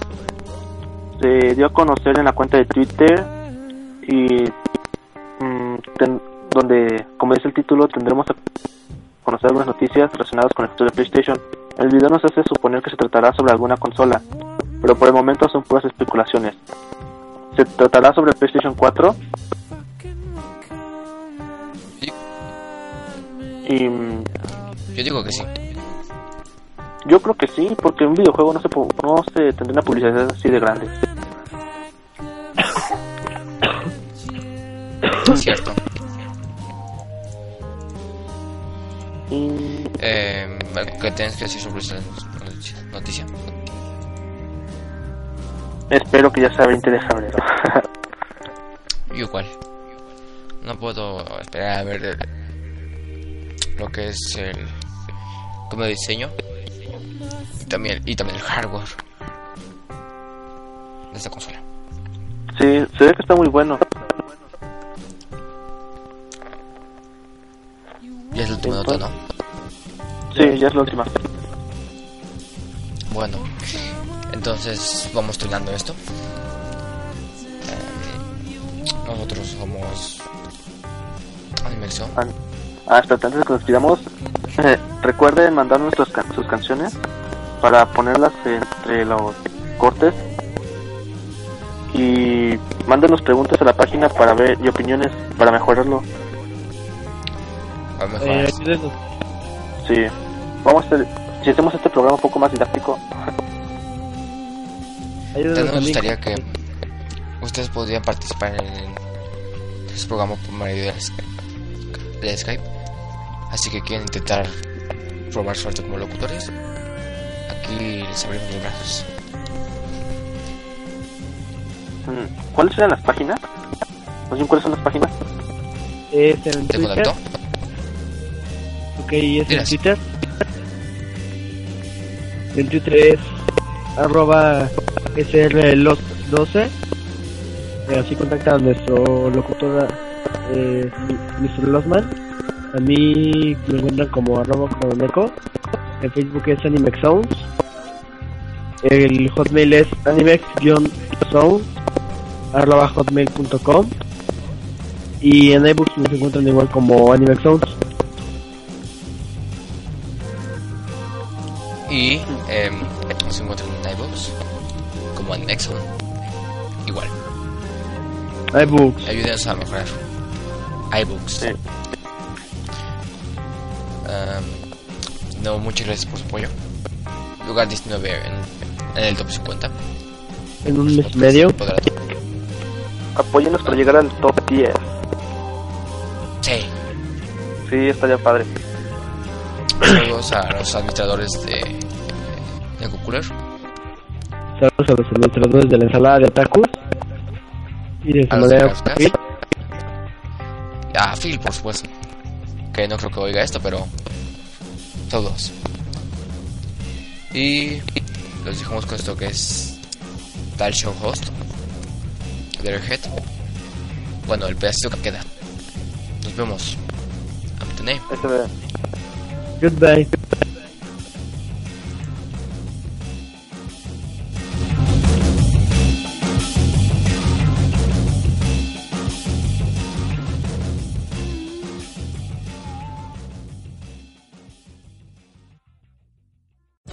Speaker 4: Se dio a conocer en la cuenta de Twitter y mm, ten- donde, como dice el título, tendremos a conocer algunas noticias relacionadas con el futuro de PlayStation. El video nos hace suponer que se tratará sobre alguna consola, pero por el momento son puras especulaciones. ¿Se tratará sobre el PlayStation 4? Y mm,
Speaker 1: Yo digo que sí.
Speaker 4: yo creo que sí, porque un videojuego no se, no se tendría una publicidad así de grande.
Speaker 1: Cierto.
Speaker 4: Y
Speaker 1: Eh, ¿algo que tienes que decir sobre esta noticia?
Speaker 4: espero que ya sea 20 de febrero.
Speaker 1: Yo igual. No puedo esperar a ver lo que es el como diseño y también y también el hardware de esta consola.
Speaker 4: sí, se ve que está muy bueno.
Speaker 1: Y es la última nota, ¿no?
Speaker 4: Sí, ya es la última.
Speaker 1: Bueno, entonces vamos terminando esto. Eh, nosotros somos Animexo.
Speaker 4: Antes de que nos despidamos, eh, recuerden mandar nuestras can- sus canciones para ponerlas entre los cortes y mándenos preguntas a la página para ver y opiniones para mejorarlo.
Speaker 1: A lo mejor
Speaker 2: Eh.
Speaker 4: Sí, vamos a hacer, si hacemos este programa un poco más didáctico,
Speaker 1: También nos gustaría que ustedes podrían participar en este programa por medio de Skype. Así que quieren intentar probar suerte como locutores. Aquí les abrimos los brazos.
Speaker 4: mm, ¿cuáles eran las páginas? ¿Más bien cuáles son las páginas?
Speaker 2: Es en
Speaker 1: ¿Te
Speaker 2: Twitter.
Speaker 1: contactó?
Speaker 2: Ok, y es en
Speaker 1: Dilas.
Speaker 2: Twitter. En Twitter es arroba srlos12. Eh, así contacta a nuestro locutor eh, Mr. Losman. A mí me encuentran como arroba crononeco. En Facebook es animexsounds. El hotmail es animex-sound arroba hotmail.com y en iBooks nos encuentran igual como Animex Sounds.
Speaker 1: Y eh, se encuentran en iVoox como en Exxon. Igual.
Speaker 2: iBooks.
Speaker 1: Ayúdenos a mejorar. iBooks.
Speaker 4: Sí.
Speaker 1: No, muchas gracias por su apoyo. Lugar 19 en, en el top 50.
Speaker 2: En un mes y medio.
Speaker 1: Podrá-
Speaker 4: Apóyenos para llegar al top 10.
Speaker 1: Sí.
Speaker 4: Sí, estaría padre.
Speaker 1: Saludos a los administradores de, de Gokuler.
Speaker 2: Saludos a los administradores de la ensalada de otakus. Y de su
Speaker 1: A los
Speaker 2: manera
Speaker 1: Craftas.
Speaker 2: Phil.
Speaker 1: A Phil, por supuesto. Que no creo que oiga esto, pero. Todos. Y. Los dejamos con esto que es. Tal Show Host. Airhead. Bueno, el pedacito que queda. Nos vemos.
Speaker 4: De-
Speaker 2: Goodbye.